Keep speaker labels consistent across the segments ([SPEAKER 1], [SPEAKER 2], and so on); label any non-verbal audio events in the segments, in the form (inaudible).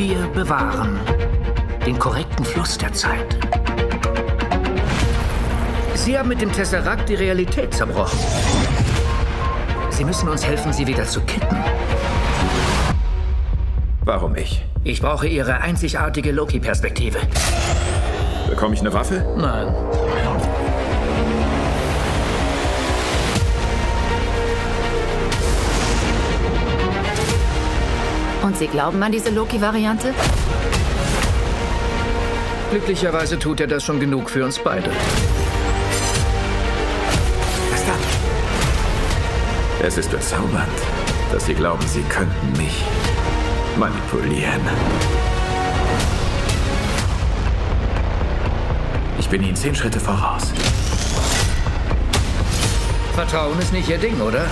[SPEAKER 1] Wir bewahren den korrekten Fluss der Zeit. Sie haben mit dem Tesseract die Realität zerbrochen. Sie müssen uns helfen, sie wieder zu kitten.
[SPEAKER 2] Warum ich?
[SPEAKER 1] Ich brauche Ihre einzigartige Loki-Perspektive.
[SPEAKER 2] Bekomme ich eine Waffe?
[SPEAKER 1] Nein.
[SPEAKER 3] Und Sie glauben an diese Loki-Variante?
[SPEAKER 1] Glücklicherweise tut er das schon genug für uns beide.
[SPEAKER 2] Was dann? Es ist bezaubernd, dass Sie glauben, Sie könnten mich manipulieren. Ich bin Ihnen zehn Schritte voraus.
[SPEAKER 1] Vertrauen ist nicht Ihr Ding, oder?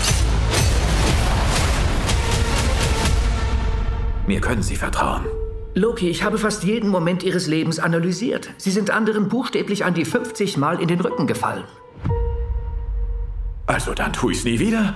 [SPEAKER 2] Mir können Sie vertrauen.
[SPEAKER 1] Loki, ich habe fast jeden Moment Ihres Lebens analysiert. Sie sind anderen buchstäblich an die 50 Mal in den Rücken gefallen.
[SPEAKER 2] Also dann tue ich's nie wieder.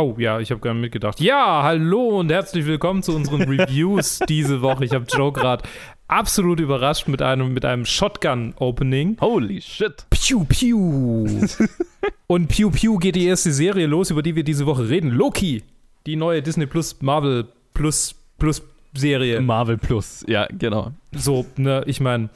[SPEAKER 4] Oh ja, ich habe gerade mitgedacht. Ja, hallo und herzlich willkommen zu unseren Reviews (laughs) diese Woche. Ich habe Joe gerade absolut überrascht mit einem, mit einem Shotgun-Opening.
[SPEAKER 5] Holy shit.
[SPEAKER 4] Piu, piu. (laughs) und piu, piu geht die erste Serie los, über die wir diese Woche reden. Loki, die neue Disney Plus Marvel Plus Plus Serie.
[SPEAKER 5] Marvel Plus, ja, genau.
[SPEAKER 4] So, ne, ich meine,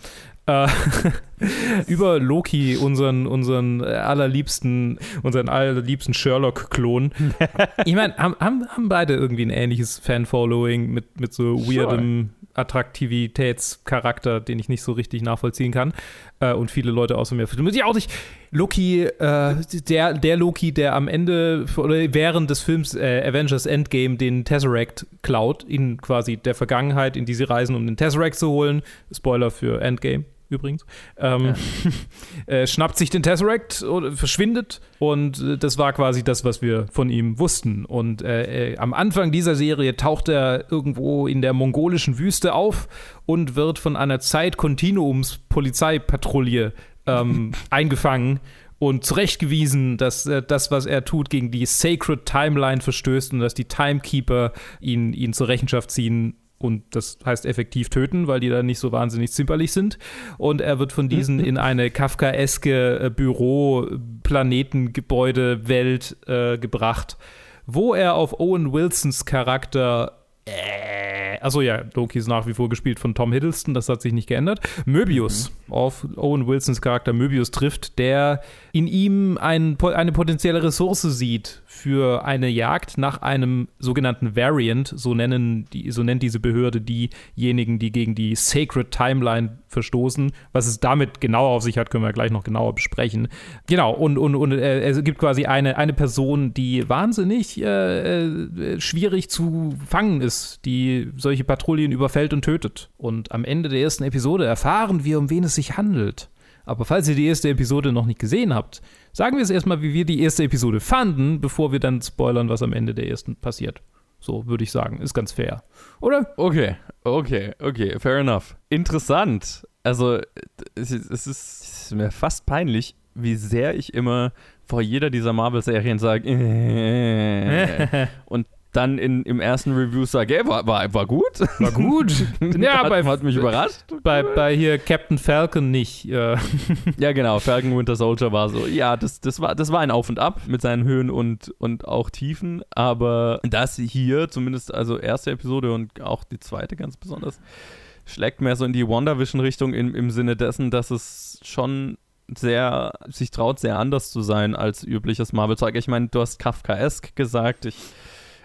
[SPEAKER 4] (laughs) über Loki, unseren, unseren allerliebsten, unseren allerliebsten Sherlock-Klon. (laughs) ich meine, haben, haben, beide irgendwie ein ähnliches Fan-Following mit, mit so weirdem Attraktivitätscharakter, den ich nicht so richtig nachvollziehen kann. Äh, und viele Leute außer mir muss ich auch nicht. Loki, äh, der, der Loki, der am Ende oder während des Films äh, Avengers Endgame den Tesseract klaut, in quasi der Vergangenheit, in diese Reisen, um den Tesseract zu holen. Spoiler für Endgame übrigens, ähm, ja. (laughs) äh, schnappt sich den Tesseract oder verschwindet und äh, das war quasi das, was wir von ihm wussten. Und äh, äh, am Anfang dieser Serie taucht er irgendwo in der mongolischen Wüste auf und wird von einer Zeit-Kontinuums-Polizeipatrouille ähm, (laughs) eingefangen und zurechtgewiesen, dass äh, das, was er tut, gegen die Sacred Timeline verstößt und dass die Timekeeper ihn, ihn zur Rechenschaft ziehen und das heißt effektiv töten, weil die da nicht so wahnsinnig zimperlich sind. Und er wird von diesen in eine kafkaeske äh, Büro, Planetengebäude, Welt äh, gebracht, wo er auf Owen Wilsons Charakter äh, also ja, Loki ist nach wie vor gespielt von Tom Hiddleston, das hat sich nicht geändert. Möbius mhm. auf Owen Wilsons Charakter Möbius trifft, der in ihm ein, eine potenzielle Ressource sieht für eine Jagd nach einem sogenannten Variant, so nennen die, so nennt diese Behörde diejenigen, die gegen die Sacred Timeline verstoßen. Was es damit genau auf sich hat, können wir gleich noch genauer besprechen. Genau, und, und, und äh, es gibt quasi eine, eine Person, die wahnsinnig äh, äh, schwierig zu fangen ist, die solche Patrouillen überfällt und tötet. Und am Ende der ersten Episode erfahren wir, um wen es sich handelt. Aber falls ihr die erste Episode noch nicht gesehen habt, sagen wir es erstmal, wie wir die erste Episode fanden, bevor wir dann spoilern, was am Ende der ersten passiert. So würde ich sagen, ist ganz fair. Oder?
[SPEAKER 5] Okay, okay, okay, fair enough. Interessant. Also, es ist, es ist mir fast peinlich, wie sehr ich immer vor jeder dieser Marvel-Serien sage, äh, (laughs) (laughs) und dann in, im ersten Review sage, ey, war, war, war gut.
[SPEAKER 4] War gut. (laughs)
[SPEAKER 5] ja, hat, bei, hat mich überrascht.
[SPEAKER 4] Bei, bei hier Captain Falcon nicht.
[SPEAKER 5] ja, (laughs) genau. Falcon Winter Soldier war so, ja, das, das, war, das war ein Auf und Ab mit seinen Höhen und, und auch Tiefen. Aber das hier, zumindest also erste Episode und auch die zweite ganz besonders, schlägt mehr so in die WandaVision-Richtung im, im Sinne dessen, dass es schon sehr, sich traut, sehr anders zu sein als übliches Marvel-Zeug. Ich meine, du hast Kafkaesk gesagt. Ich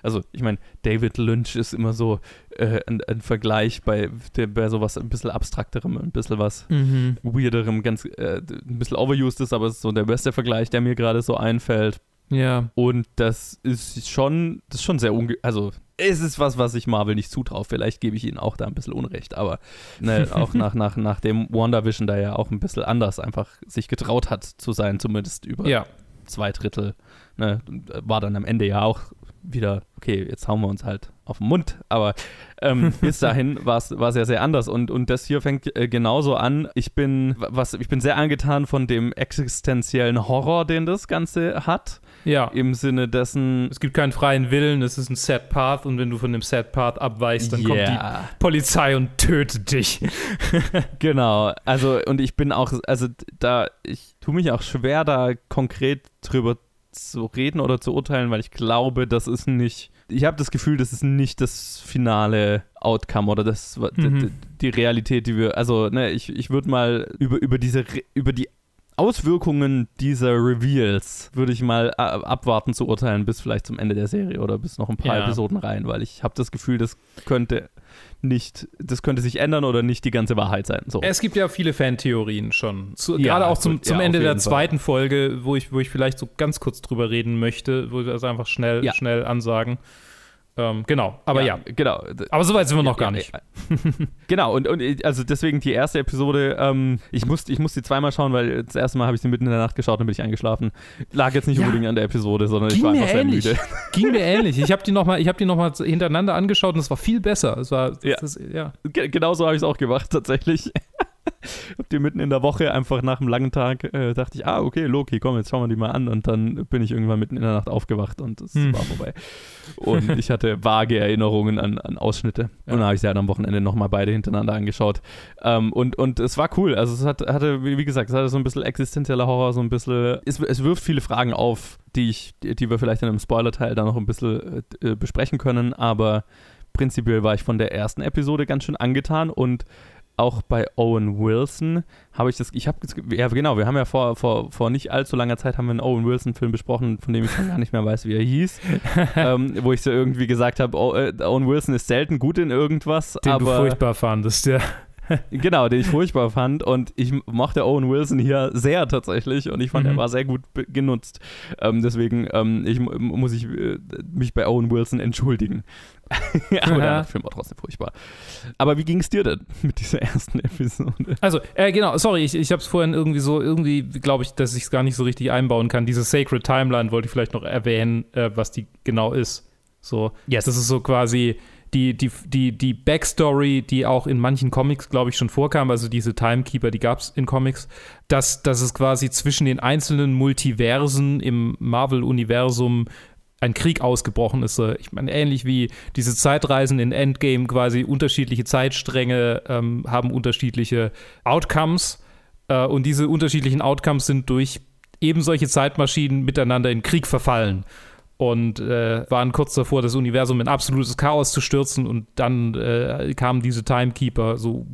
[SPEAKER 5] also ich meine, David Lynch ist immer so äh, ein, ein, Vergleich bei, der, bei sowas ein bisschen abstrakterem, ein bisschen was mhm. weirderem, ganz äh, ein bisschen overused ist, aber es ist so der beste Vergleich, der mir gerade so einfällt.
[SPEAKER 4] Ja.
[SPEAKER 5] Und das ist schon, das ist schon sehr unge also es ist was, was ich Marvel nicht zutraue. Vielleicht gebe ich ihnen auch da ein bisschen Unrecht, aber ne, (laughs) auch nach, nach, nach dem WandaVision da ja auch ein bisschen anders einfach sich getraut hat zu sein, zumindest über
[SPEAKER 4] ja.
[SPEAKER 5] zwei Drittel. Ne, war dann am Ende ja auch wieder, okay, jetzt hauen wir uns halt auf den Mund, aber ähm, (laughs) bis dahin war es ja sehr anders und, und das hier fängt äh, genauso an. Ich bin, was, ich bin sehr angetan von dem existenziellen Horror, den das Ganze hat.
[SPEAKER 4] Ja.
[SPEAKER 5] Im Sinne dessen.
[SPEAKER 4] Es gibt keinen freien Willen, es ist ein Set Path und wenn du von dem Set Path abweichst, dann
[SPEAKER 5] Yeah.
[SPEAKER 4] kommt die Polizei und tötet dich. (laughs) (laughs)
[SPEAKER 5] Genau, also und ich bin auch, also da, ich tue mich auch schwer, da konkret drüber zu reden oder zu urteilen, weil ich glaube, das ist nicht, ich habe das Gefühl, das ist nicht das finale Outcome oder das
[SPEAKER 4] Mhm.
[SPEAKER 5] die, die Realität, die wir, also ne, ich, ich würde mal über, über diese, über die Auswirkungen dieser Reveals würde ich mal abwarten zu urteilen bis vielleicht zum Ende der Serie oder bis noch ein paar
[SPEAKER 4] Ja.
[SPEAKER 5] Episoden rein, weil ich habe das Gefühl, das könnte nicht, das könnte sich ändern oder nicht die ganze Wahrheit sein. So.
[SPEAKER 4] Es gibt ja viele Fantheorien schon. Zu,
[SPEAKER 5] Ja,
[SPEAKER 4] gerade auch zum,
[SPEAKER 5] gut,
[SPEAKER 4] zum
[SPEAKER 5] ja,
[SPEAKER 4] Ende der
[SPEAKER 5] jeden Fall.
[SPEAKER 4] zweiten Folge, wo ich, wo ich vielleicht so ganz kurz drüber reden möchte, wo wir das einfach schnell,
[SPEAKER 5] Ja.
[SPEAKER 4] schnell ansagen. Ähm, genau, aber ja.
[SPEAKER 5] Genau.
[SPEAKER 4] Aber so weit sind wir noch
[SPEAKER 5] Ja,
[SPEAKER 4] gar
[SPEAKER 5] ja,
[SPEAKER 4] nicht.
[SPEAKER 5] ja. (laughs) genau, und, und ich- also deswegen die erste Episode, ähm, ich musste ich musste die zweimal schauen, weil das erste Mal habe ich sie mitten in der Nacht geschaut und bin ich eingeschlafen. Lag jetzt nicht
[SPEAKER 4] Ja.
[SPEAKER 5] unbedingt an der Episode, sondern ich
[SPEAKER 4] Ging
[SPEAKER 5] war
[SPEAKER 4] mir
[SPEAKER 5] einfach sehr
[SPEAKER 4] ähnlich.
[SPEAKER 5] müde. (laughs)
[SPEAKER 4] Ging mir ähnlich. Ich habe die nochmal noch hintereinander angeschaut und es war viel besser. Es war,
[SPEAKER 5] Ja.
[SPEAKER 4] Das, ja.
[SPEAKER 5] Ge- Genauso habe ich es auch gemacht, tatsächlich. (laughs) Hab die mitten in der Woche einfach nach einem langen Tag äh, dachte ich, ah, okay, Loki, komm, jetzt schauen wir die mal an. Und dann bin ich irgendwann mitten in der Nacht aufgewacht und es
[SPEAKER 4] Hm.
[SPEAKER 5] war vorbei. Und (laughs) ich hatte vage Erinnerungen an, an Ausschnitte.
[SPEAKER 4] Ja.
[SPEAKER 5] Und dann habe ich sie halt am Wochenende nochmal beide hintereinander angeschaut. Ähm, und, und es war cool. Also es hat, hatte, wie gesagt, es hatte so ein bisschen existenzieller Horror, so ein bisschen. Es, es wirft viele Fragen auf, die ich, die, die wir vielleicht in einem Spoiler-Teil dann noch ein bisschen äh, besprechen können, aber prinzipiell war ich von der ersten Episode ganz schön angetan und auch bei Owen Wilson habe ich das, ich habe, ja genau, wir haben ja vor, vor, vor nicht allzu langer Zeit haben wir einen Owen Wilson Film besprochen, von dem ich schon gar nicht mehr weiß, wie er hieß, (laughs) ähm, wo ich so irgendwie gesagt habe, oh, äh, Owen Wilson ist selten gut in irgendwas,
[SPEAKER 4] Den
[SPEAKER 5] aber
[SPEAKER 4] du furchtbar fandest, ja. (laughs)
[SPEAKER 5] Genau, den ich furchtbar fand und ich mochte Owen Wilson hier sehr tatsächlich und ich fand,
[SPEAKER 4] Mhm.
[SPEAKER 5] er war sehr gut genutzt. Ähm, deswegen ähm, ich, mu- muss ich äh, mich bei Owen Wilson entschuldigen. (laughs) Aber der Film war trotzdem furchtbar. Aber wie ging es dir denn mit dieser ersten Episode?
[SPEAKER 4] Also, äh, genau, sorry, ich, ich habe es vorhin irgendwie so, irgendwie glaube ich, dass ich es gar nicht so richtig einbauen kann. Diese Sacred Timeline wollte ich vielleicht noch erwähnen, äh, was die genau ist. So,
[SPEAKER 5] Yes.
[SPEAKER 4] das ist so quasi die, die, die, die Backstory, die auch in manchen Comics, glaube ich, schon vorkam, also diese Timekeeper, die gab es in Comics, dass, dass es quasi zwischen den einzelnen Multiversen im Marvel-Universum ein Krieg ausgebrochen ist. Äh, Ich meine, ähnlich wie diese Zeitreisen in Endgame quasi unterschiedliche Zeitstränge ähm, haben unterschiedliche Outcomes äh, und diese unterschiedlichen Outcomes sind durch eben solche Zeitmaschinen miteinander in Krieg verfallen und äh, waren kurz davor, das Universum in absolutes Chaos zu stürzen und dann äh, kamen diese Timekeeper, so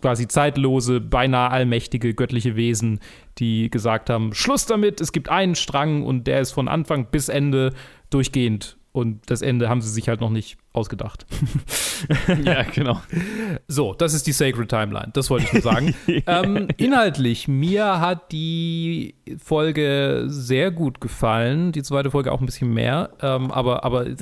[SPEAKER 4] quasi zeitlose, beinahe allmächtige göttliche Wesen, die gesagt haben, Schluss damit, es gibt einen Strang und der ist von Anfang bis Ende durchgehend. Und das Ende haben sie sich halt noch nicht ausgedacht. (laughs)
[SPEAKER 5] ja, genau.
[SPEAKER 4] So, das ist die Sacred Timeline. Das wollte ich nur sagen. (laughs) ähm, inhaltlich, mir hat die Folge sehr gut gefallen. Die zweite Folge auch ein bisschen mehr. Ähm, aber aber es,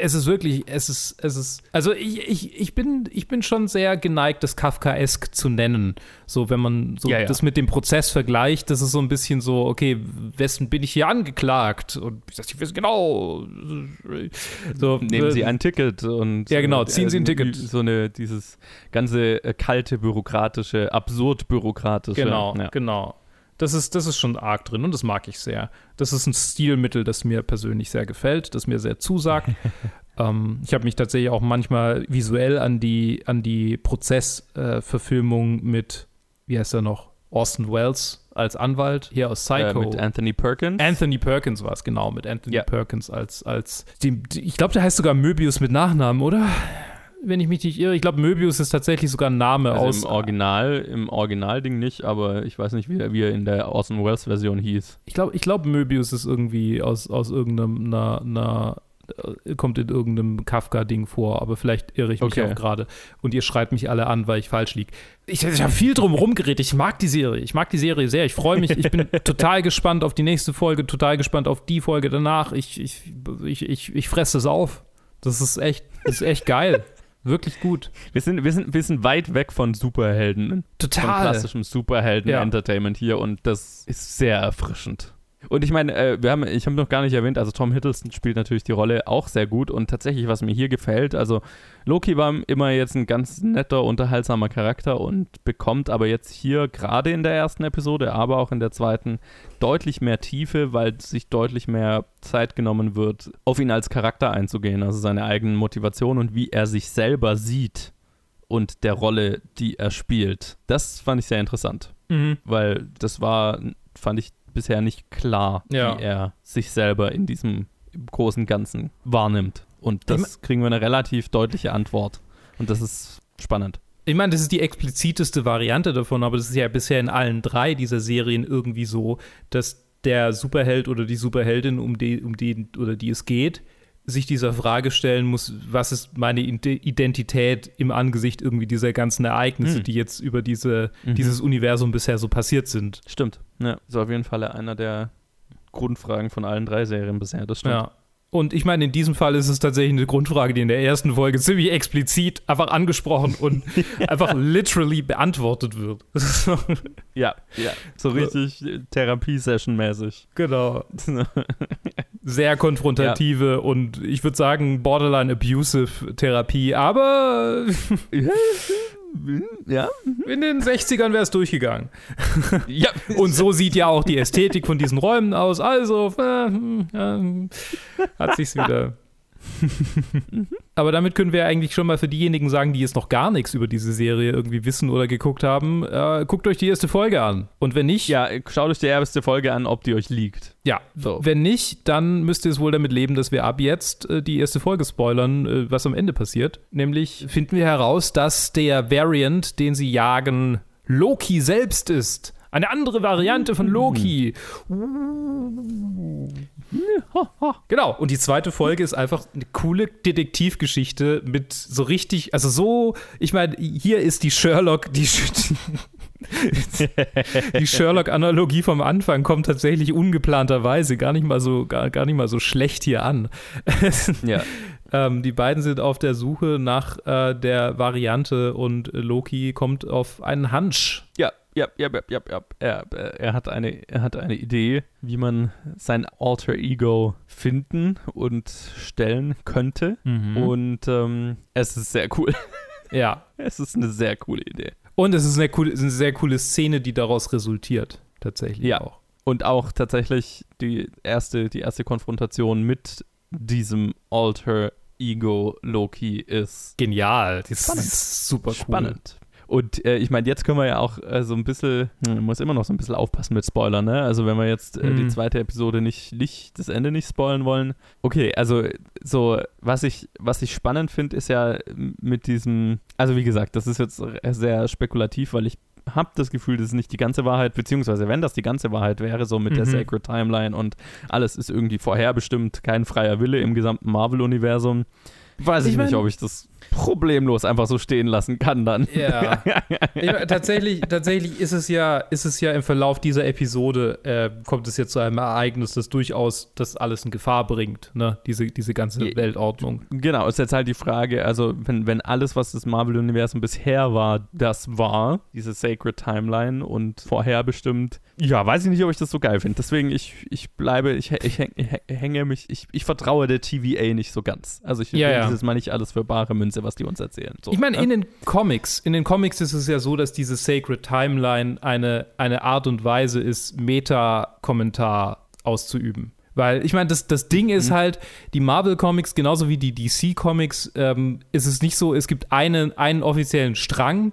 [SPEAKER 4] es ist wirklich, es ist, es ist, also ich, ich, ich, bin, ich bin schon sehr geneigt, das Kafkaesk zu nennen. So, wenn man so
[SPEAKER 5] Ja, ja.
[SPEAKER 4] das mit dem Prozess vergleicht, das ist so ein bisschen so, okay, wessen bin ich hier angeklagt? Und ich sag, ich weiß genau. So,
[SPEAKER 5] Nehmen Sie
[SPEAKER 4] äh,
[SPEAKER 5] ein Ticket und
[SPEAKER 4] Ja, genau,
[SPEAKER 5] äh,
[SPEAKER 4] ziehen Sie ein Ticket.
[SPEAKER 5] So eine, dieses ganze äh, kalte, bürokratische, absurd bürokratische.
[SPEAKER 4] Genau,
[SPEAKER 5] Ja.
[SPEAKER 4] genau. Das ist, das ist schon arg drin und das mag ich sehr. Das ist ein Stilmittel, das mir persönlich sehr gefällt, das mir sehr zusagt. (laughs) ähm, ich habe mich tatsächlich auch manchmal visuell an die, an die Prozessverfilmung mit, wie heißt er noch, Orson Welles als Anwalt hier aus
[SPEAKER 5] Äh,
[SPEAKER 4] Psycho.
[SPEAKER 5] mit Anthony Perkins.
[SPEAKER 4] Anthony Perkins war es, genau, mit Anthony
[SPEAKER 5] Ja.
[SPEAKER 4] Perkins als, als die, ich glaube, der heißt sogar Möbius mit Nachnamen, oder? Wenn ich mich nicht irre. Ich glaube, Möbius ist tatsächlich sogar ein Name
[SPEAKER 5] also
[SPEAKER 4] aus.
[SPEAKER 5] im Original, im Originalding nicht, aber ich weiß nicht, wie er, wie er in der Orson Welles Version hieß.
[SPEAKER 4] Ich glaube, ich glaub, Möbius ist irgendwie aus, aus irgendeinem, einer, einer, äh, kommt in irgendeinem Kafka-Ding vor, aber vielleicht irre ich mich
[SPEAKER 5] Okay.
[SPEAKER 4] auch gerade. Und ihr schreit mich alle an, weil ich falsch liege. Ich, ich habe viel drum rumgeredet. Ich mag die Serie. Ich mag die Serie sehr. Ich freue mich. Ich bin (laughs) total gespannt auf die nächste Folge, total gespannt auf die Folge danach. Ich, ich, ich, ich, ich fresse es auf. Das ist echt, das ist echt geil. Wirklich gut.
[SPEAKER 5] Wir sind, wir, sind, wir sind weit weg von Superhelden. Von
[SPEAKER 4] Total.
[SPEAKER 5] klassischem Superhelden-Entertainment hier und das ist sehr erfrischend. Und ich meine, äh, wir haben, ich habe noch gar nicht erwähnt, also Tom Hiddleston spielt natürlich die Rolle auch sehr gut und tatsächlich, was mir hier gefällt, also Loki war immer jetzt ein ganz netter, unterhaltsamer Charakter und bekommt aber jetzt hier gerade in der ersten Episode, aber auch in der zweiten deutlich mehr Tiefe, weil sich deutlich mehr Zeit genommen wird, auf ihn als Charakter einzugehen, also seine eigenen Motivationen und wie er sich selber sieht und der Rolle, die er spielt. Das fand ich sehr interessant,
[SPEAKER 4] Mhm.
[SPEAKER 5] weil das war, fand ich bisher nicht klar,
[SPEAKER 4] Ja.
[SPEAKER 5] wie er sich selber in diesem großen Ganzen wahrnimmt. Und das kriegen wir eine relativ deutliche Antwort. Und das ist spannend.
[SPEAKER 4] Ich meine, das ist die expliziteste Variante davon, aber das ist ja bisher in allen drei dieser Serien irgendwie so, dass der Superheld oder die Superheldin, um die, um die oder die es geht, sich dieser Frage stellen muss, was ist meine Ide- Identität im Angesicht irgendwie dieser ganzen Ereignisse,
[SPEAKER 5] Hm.
[SPEAKER 4] die jetzt über diese,
[SPEAKER 5] Mhm.
[SPEAKER 4] dieses Universum bisher so passiert sind.
[SPEAKER 5] Stimmt. Ja, ist auf jeden Fall einer der Grundfragen von allen drei Serien bisher. Das stimmt.
[SPEAKER 4] Ja. Und ich meine, in diesem Fall ist es tatsächlich eine Grundfrage, die in der ersten Folge ziemlich explizit einfach angesprochen und (laughs) einfach literally beantwortet wird. (laughs)
[SPEAKER 5] Ja, ja. So richtig äh, Therapie-Session-mäßig.
[SPEAKER 4] genau. (laughs) Sehr konfrontative und ich würde sagen borderline abusive Therapie, aber (laughs)
[SPEAKER 5] ja.
[SPEAKER 4] in den 60ern wäre es durchgegangen.
[SPEAKER 5] Ja. (laughs)
[SPEAKER 4] Und so sieht ja auch die Ästhetik von diesen Räumen aus. Also äh, ja, hm, hat sich's wieder. Aber damit können wir eigentlich schon mal für diejenigen sagen, die jetzt noch gar nichts über diese Serie irgendwie wissen oder geguckt haben, äh, guckt euch die erste Folge an. Und wenn nicht,
[SPEAKER 5] Ja, schaut euch die erste Folge an, ob die euch liegt.
[SPEAKER 4] ja,
[SPEAKER 5] So.
[SPEAKER 4] wenn nicht, dann müsst ihr es wohl damit leben, dass wir ab jetzt äh, die erste Folge spoilern, äh, was am Ende passiert. Nämlich finden wir heraus, dass der Variant, den sie jagen, Loki selbst ist. Eine andere Variante von Loki. Genau. Und die zweite Folge ist einfach eine coole Detektivgeschichte mit so richtig, also so, ich meine, hier ist die Sherlock, die, (laughs) die Sherlock-Analogie vom Anfang kommt tatsächlich ungeplanterweise gar nicht mal so, gar, gar nicht mal so schlecht hier an. (laughs)
[SPEAKER 5] Ja.
[SPEAKER 4] ähm, die beiden sind auf der Suche nach äh, der Variante und Loki kommt auf einen Hunch.
[SPEAKER 5] Ja, ja, ja, ja, ja, ja. Er, er, hat eine, er hat eine Idee, wie man sein Alter Ego finden und stellen könnte. Und ähm, es ist sehr cool. (laughs)
[SPEAKER 4] Ja.
[SPEAKER 5] Es ist eine sehr coole Idee.
[SPEAKER 4] Und es ist eine, coole, es ist eine sehr coole Szene, die daraus resultiert. Tatsächlich
[SPEAKER 5] Ja.
[SPEAKER 4] auch.
[SPEAKER 5] Und auch tatsächlich die erste, die erste Konfrontation mit diesem Alter Ego Loki ist
[SPEAKER 4] Genial. Das
[SPEAKER 5] Spannend.
[SPEAKER 4] ist super cool.
[SPEAKER 5] spannend. Und äh, ich meine, jetzt können wir ja auch äh, so ein bisschen, hm, man muss immer noch so ein bisschen aufpassen mit Spoilern, ne? Also wenn wir jetzt äh, die
[SPEAKER 4] Mhm.
[SPEAKER 5] zweite Episode nicht, nicht, das Ende nicht spoilern wollen. Okay, also so, was ich, was ich spannend finde, ist ja mit diesem, also wie gesagt, das ist jetzt sehr spekulativ, weil ich habe das Gefühl, das ist nicht die ganze Wahrheit, beziehungsweise wenn das die ganze Wahrheit wäre, so mit der
[SPEAKER 4] Mhm.
[SPEAKER 5] Sacred Timeline und alles ist irgendwie vorherbestimmt, kein freier Wille im gesamten Marvel-Universum, weiß ich,
[SPEAKER 4] Ich
[SPEAKER 5] nicht,
[SPEAKER 4] mein-
[SPEAKER 5] ob ich das problemlos einfach so stehen lassen kann dann.
[SPEAKER 4] Ja. (laughs) Ich tatsächlich, tatsächlich ist es ja, ist es ja im Verlauf dieser Episode, äh, kommt es jetzt zu einem Ereignis, das durchaus das alles in Gefahr bringt, ne? Diese, diese ganze
[SPEAKER 5] Ja.
[SPEAKER 4] Weltordnung.
[SPEAKER 5] Genau, ist jetzt halt die Frage, also wenn, wenn alles, was das Marvel-Universum bisher war, das war, diese Sacred Timeline und vorherbestimmt, ja, weiß ich nicht, ob ich das so geil finde. Deswegen, ich, ich bleibe, ich, ich, häng- ich hänge mich, ich, ich vertraue der TVA nicht so ganz. Also ich
[SPEAKER 4] Ja, ja.
[SPEAKER 5] dieses mal nicht alles für bare Münze, was die uns erzählen. So,
[SPEAKER 4] Ich meine,
[SPEAKER 5] ne?
[SPEAKER 4] in den Comics, in den Comics ist es ja so, dass diese Sacred Timeline eine, eine Art und Weise ist, Meta-Kommentar auszuüben. Weil, ich meine, das, das Ding ist halt, die Marvel-Comics, genauso wie die DC-Comics, ähm, ist es nicht so, es gibt einen, einen offiziellen Strang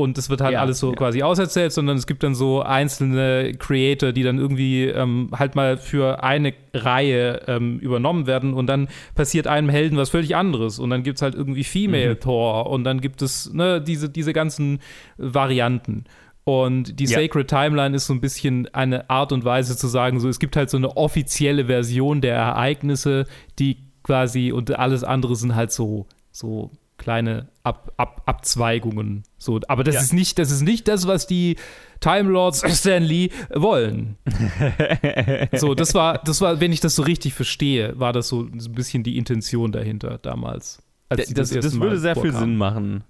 [SPEAKER 4] und das wird halt
[SPEAKER 5] Ja,
[SPEAKER 4] alles so
[SPEAKER 5] ja.
[SPEAKER 4] quasi auserzählt, sondern es gibt dann so einzelne Creator, die dann irgendwie ähm, halt mal für eine Reihe ähm, übernommen werden und dann passiert einem Helden was völlig anderes und dann gibt es halt irgendwie Female
[SPEAKER 5] Mhm.
[SPEAKER 4] Thor und dann gibt es ne, diese, diese ganzen Varianten. Und die
[SPEAKER 5] Ja.
[SPEAKER 4] Sacred Timeline ist so ein bisschen eine Art und Weise zu sagen, so es gibt halt so eine offizielle Version der Ereignisse, die quasi und alles andere sind halt so, so kleine Ab, Ab, Abzweigungen. So, aber das
[SPEAKER 5] Ja.
[SPEAKER 4] ist nicht, das ist nicht das, was die Time Lords Stanley wollen. (laughs) so, das war, das war, wenn ich das so richtig verstehe, war das so ein bisschen die Intention dahinter damals.
[SPEAKER 5] das, das,
[SPEAKER 4] erste
[SPEAKER 5] würde sehr viel
[SPEAKER 4] vorkamen.
[SPEAKER 5] Sinn machen.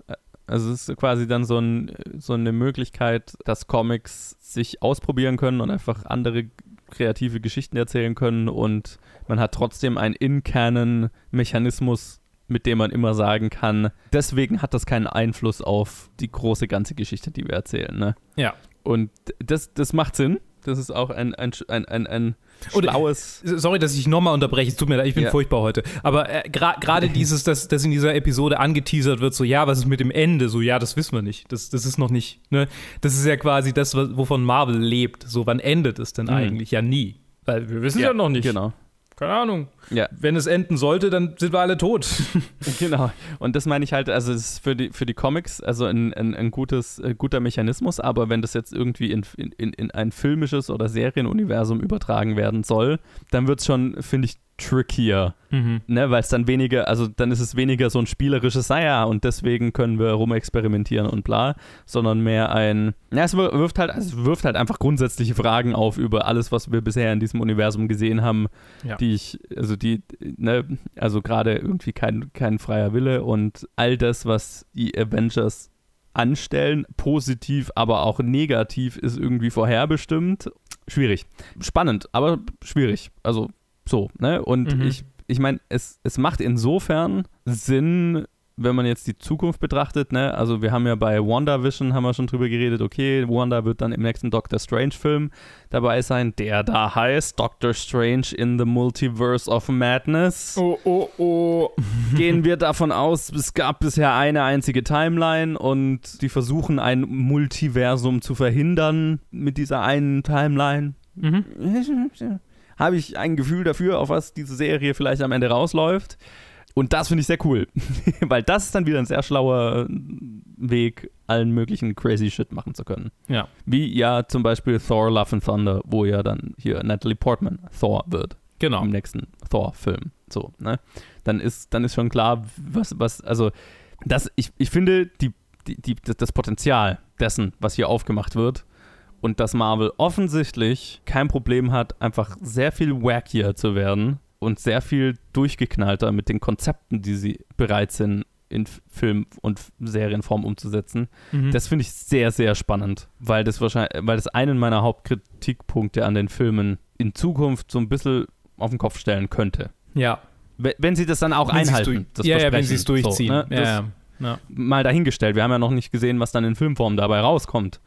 [SPEAKER 5] Also es ist quasi dann so, ein, so eine Möglichkeit, dass Comics sich ausprobieren können und einfach andere kreative Geschichten erzählen können und man hat trotzdem einen In-Canon-Mechanismus, mit dem man immer sagen kann, deswegen hat das keinen Einfluss auf die große ganze Geschichte, die wir erzählen. Ne?
[SPEAKER 4] Ja.
[SPEAKER 5] Und das, das macht Sinn. Das ist auch ein, ein, ein, ein, ein
[SPEAKER 4] Oder-
[SPEAKER 5] schlaues.
[SPEAKER 4] Sorry, dass ich nochmal unterbreche. Es tut mir leid, ich bin
[SPEAKER 5] Ja.
[SPEAKER 4] furchtbar heute. Aber äh, gra- gerade (laughs) dieses, dass, dass in dieser Episode angeteasert wird, so, ja, was ist mit dem Ende? So, ja, das wissen wir nicht. Das, das ist noch nicht, ne? Das ist ja quasi das, wovon Marvel lebt. So, wann endet es denn
[SPEAKER 5] Mhm.
[SPEAKER 4] eigentlich? Ja, nie. Weil wir wissen ja, noch nicht.
[SPEAKER 5] Genau.
[SPEAKER 4] Keine Ahnung.
[SPEAKER 5] Ja,
[SPEAKER 4] Wenn es enden sollte, dann sind wir alle tot. (laughs)
[SPEAKER 5] genau. Und das meine ich halt, also es ist für die, für die Comics also ein, ein, ein gutes, äh, guter Mechanismus, aber wenn das jetzt irgendwie in, in, in ein filmisches oder Serienuniversum übertragen werden soll, dann wird es schon, finde ich, trickier. Ne, weil es dann weniger, also dann ist es weniger so ein spielerisches, naja, und deswegen können wir rumexperimentieren und bla, sondern mehr ein, ja, es wir- wirft halt, es wirft halt einfach grundsätzliche Fragen auf über alles, was wir bisher in diesem Universum gesehen haben,
[SPEAKER 4] Ja.
[SPEAKER 5] die ich, also die, ne, also gerade irgendwie kein, kein freier Wille und all das, was die Avengers anstellen, positiv, aber auch negativ, ist irgendwie vorherbestimmt. Schwierig. Spannend, aber schwierig. Also so, ne? Und
[SPEAKER 4] Mhm.
[SPEAKER 5] ich, ich meine, es, es macht insofern Sinn, wenn man jetzt die Zukunft betrachtet, ne? Also wir haben ja bei WandaVision haben wir schon drüber geredet, okay, Wanda wird dann im nächsten Doctor Strange Film dabei sein, der da heißt Doctor Strange in the Multiverse of Madness
[SPEAKER 4] Oh, oh, oh. (laughs)
[SPEAKER 5] gehen wir davon aus, es gab bisher eine einzige Timeline und die versuchen ein Multiversum zu verhindern mit dieser einen Timeline.
[SPEAKER 4] Mhm. (laughs)
[SPEAKER 5] Habe ich ein Gefühl dafür, auf was diese Serie vielleicht am Ende rausläuft. Und das finde ich sehr cool, (laughs) weil das ist dann wieder ein sehr schlauer Weg, allen möglichen crazy Shit machen zu können.
[SPEAKER 4] Ja.
[SPEAKER 5] Wie ja zum Beispiel Thor Love and Thunder, wo ja dann hier Natalie Portman Thor wird
[SPEAKER 4] Genau.
[SPEAKER 5] im nächsten Thor-Film. So, ne? Dann ist, dann ist schon klar, was, was, also, das, ich, ich finde, die, die, die, das, das Potenzial dessen, was hier aufgemacht wird, und dass Marvel offensichtlich kein Problem hat, einfach sehr viel wackier zu werden und sehr viel durchgeknallter mit den Konzepten, die sie bereit sind, in Film- und Serienform umzusetzen.
[SPEAKER 4] Mhm.
[SPEAKER 5] Das finde ich sehr, sehr spannend, weil das wahrscheinlich, weil das einen meiner Hauptkritikpunkte an den Filmen in Zukunft so ein bisschen auf den Kopf stellen könnte.
[SPEAKER 4] ja.
[SPEAKER 5] Wenn, sie das dann auch
[SPEAKER 4] Wenn
[SPEAKER 5] einhalten, das
[SPEAKER 4] ja, ja, wenn
[SPEAKER 5] Versprechen.
[SPEAKER 4] sie es durchziehen.
[SPEAKER 5] So, ne?
[SPEAKER 4] ja. Ja.
[SPEAKER 5] Mal dahingestellt. Wir haben ja noch nicht gesehen, was dann in Filmform dabei rauskommt.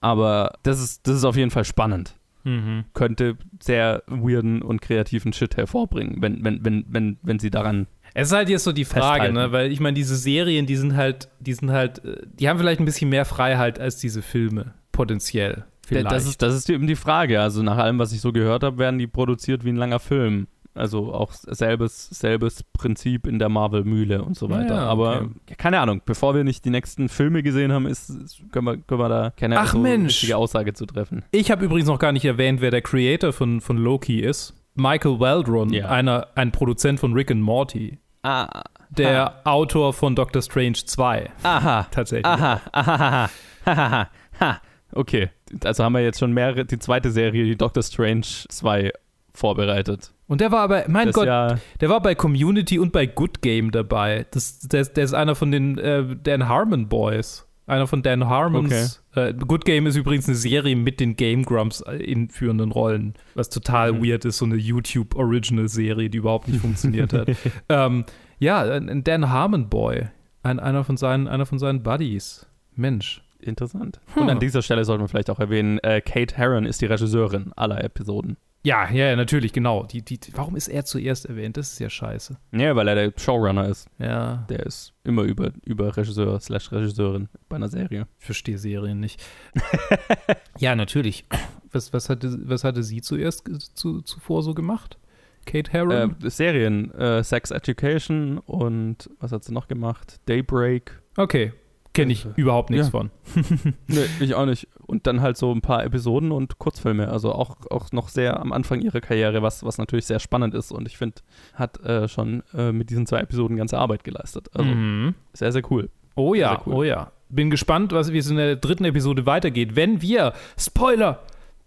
[SPEAKER 5] Aber das ist, das ist auf jeden Fall spannend.
[SPEAKER 4] Mhm.
[SPEAKER 5] Könnte sehr weirden und kreativen Shit hervorbringen, wenn, wenn, wenn, wenn, wenn sie daran
[SPEAKER 4] Es ist halt jetzt so die Frage,
[SPEAKER 5] Festhalten.
[SPEAKER 4] ne? weil ich meine, diese Serien, die sind halt, die sind halt, äh, die haben vielleicht ein bisschen mehr Freiheit als diese Filme, potenziell. Vielleicht.
[SPEAKER 5] Das ist, das ist eben die Frage. Also nach allem, was ich so gehört habe, werden die produziert wie ein langer Film. Also auch selbes, selbes Prinzip in der Marvel-Mühle und so weiter.
[SPEAKER 4] Ja,
[SPEAKER 5] Aber
[SPEAKER 4] okay.
[SPEAKER 5] keine Ahnung, bevor wir nicht die nächsten Filme gesehen haben, ist, ist, können, wir, können wir da keine
[SPEAKER 4] Ach,
[SPEAKER 5] so
[SPEAKER 4] Mensch.
[SPEAKER 5] richtige Aussage zu treffen.
[SPEAKER 4] ich habe übrigens noch gar nicht erwähnt, wer der Creator von, von Loki ist. Michael Waldron,
[SPEAKER 5] Ja.
[SPEAKER 4] einer, ein Produzent von Rick and Morty.
[SPEAKER 5] Ah,
[SPEAKER 4] Der Autor von Doctor Strange 2,
[SPEAKER 5] aha,
[SPEAKER 4] tatsächlich.
[SPEAKER 5] aha, aha, aha, aha, aha, ha. Okay, also haben wir jetzt schon mehrere, die zweite Serie, die Doctor Strange 2 vorbereitet.
[SPEAKER 4] Und der war aber, mein
[SPEAKER 5] Das
[SPEAKER 4] Gott,
[SPEAKER 5] ja,
[SPEAKER 4] der war bei Community und bei Good Game dabei. Das, der, der ist einer von den äh, Dan Harmon Boys. Einer von Dan Harmons. Äh, Good Game ist übrigens eine Serie mit den Game Grumps äh, in führenden Rollen, was total
[SPEAKER 5] Mhm.
[SPEAKER 4] weird ist, so eine YouTube-Original-Serie, die überhaupt nicht funktioniert hat. (laughs) Ähm, ja, ein Dan Harmon Boy. Ein, einer, von seinen, einer von seinen Buddies. Mensch.
[SPEAKER 5] interessant.
[SPEAKER 4] Hm.
[SPEAKER 5] Und an dieser Stelle sollten wir vielleicht auch erwähnen, äh, Kate Herron ist die Regisseurin aller Episoden.
[SPEAKER 4] Ja, ja, natürlich, genau. Die, die, warum ist er zuerst erwähnt? Das ist ja scheiße.
[SPEAKER 5] Ja, weil er der Showrunner ist.
[SPEAKER 4] Ja,
[SPEAKER 5] Der ist immer über, über Regisseur slash Regisseurin bei einer Serie.
[SPEAKER 4] Ich verstehe Serien nicht. (laughs) ja, natürlich. Was, was, hatte, was hatte sie zuerst zu, zuvor so gemacht? Kate
[SPEAKER 5] Äh,
[SPEAKER 4] Herron?
[SPEAKER 5] Serien, äh, Sex Education und was hat sie noch gemacht? Daybreak.
[SPEAKER 4] okay. Kenne ich
[SPEAKER 5] äh,
[SPEAKER 4] überhaupt nichts
[SPEAKER 5] ja.
[SPEAKER 4] von. (laughs)
[SPEAKER 5] Nee, ich auch nicht. Und dann halt so ein paar Episoden und Kurzfilme. Also auch, auch noch sehr am Anfang ihrer Karriere, was, was natürlich sehr spannend ist. Und ich finde, hat äh, schon äh, mit diesen zwei Episoden ganze Arbeit geleistet. Also
[SPEAKER 4] Mhm.
[SPEAKER 5] sehr, sehr cool.
[SPEAKER 4] Oh ja,
[SPEAKER 5] Sehr cool.
[SPEAKER 4] oh ja. Bin gespannt, was, wie es in der dritten Episode weitergeht. Wenn wir, Spoiler,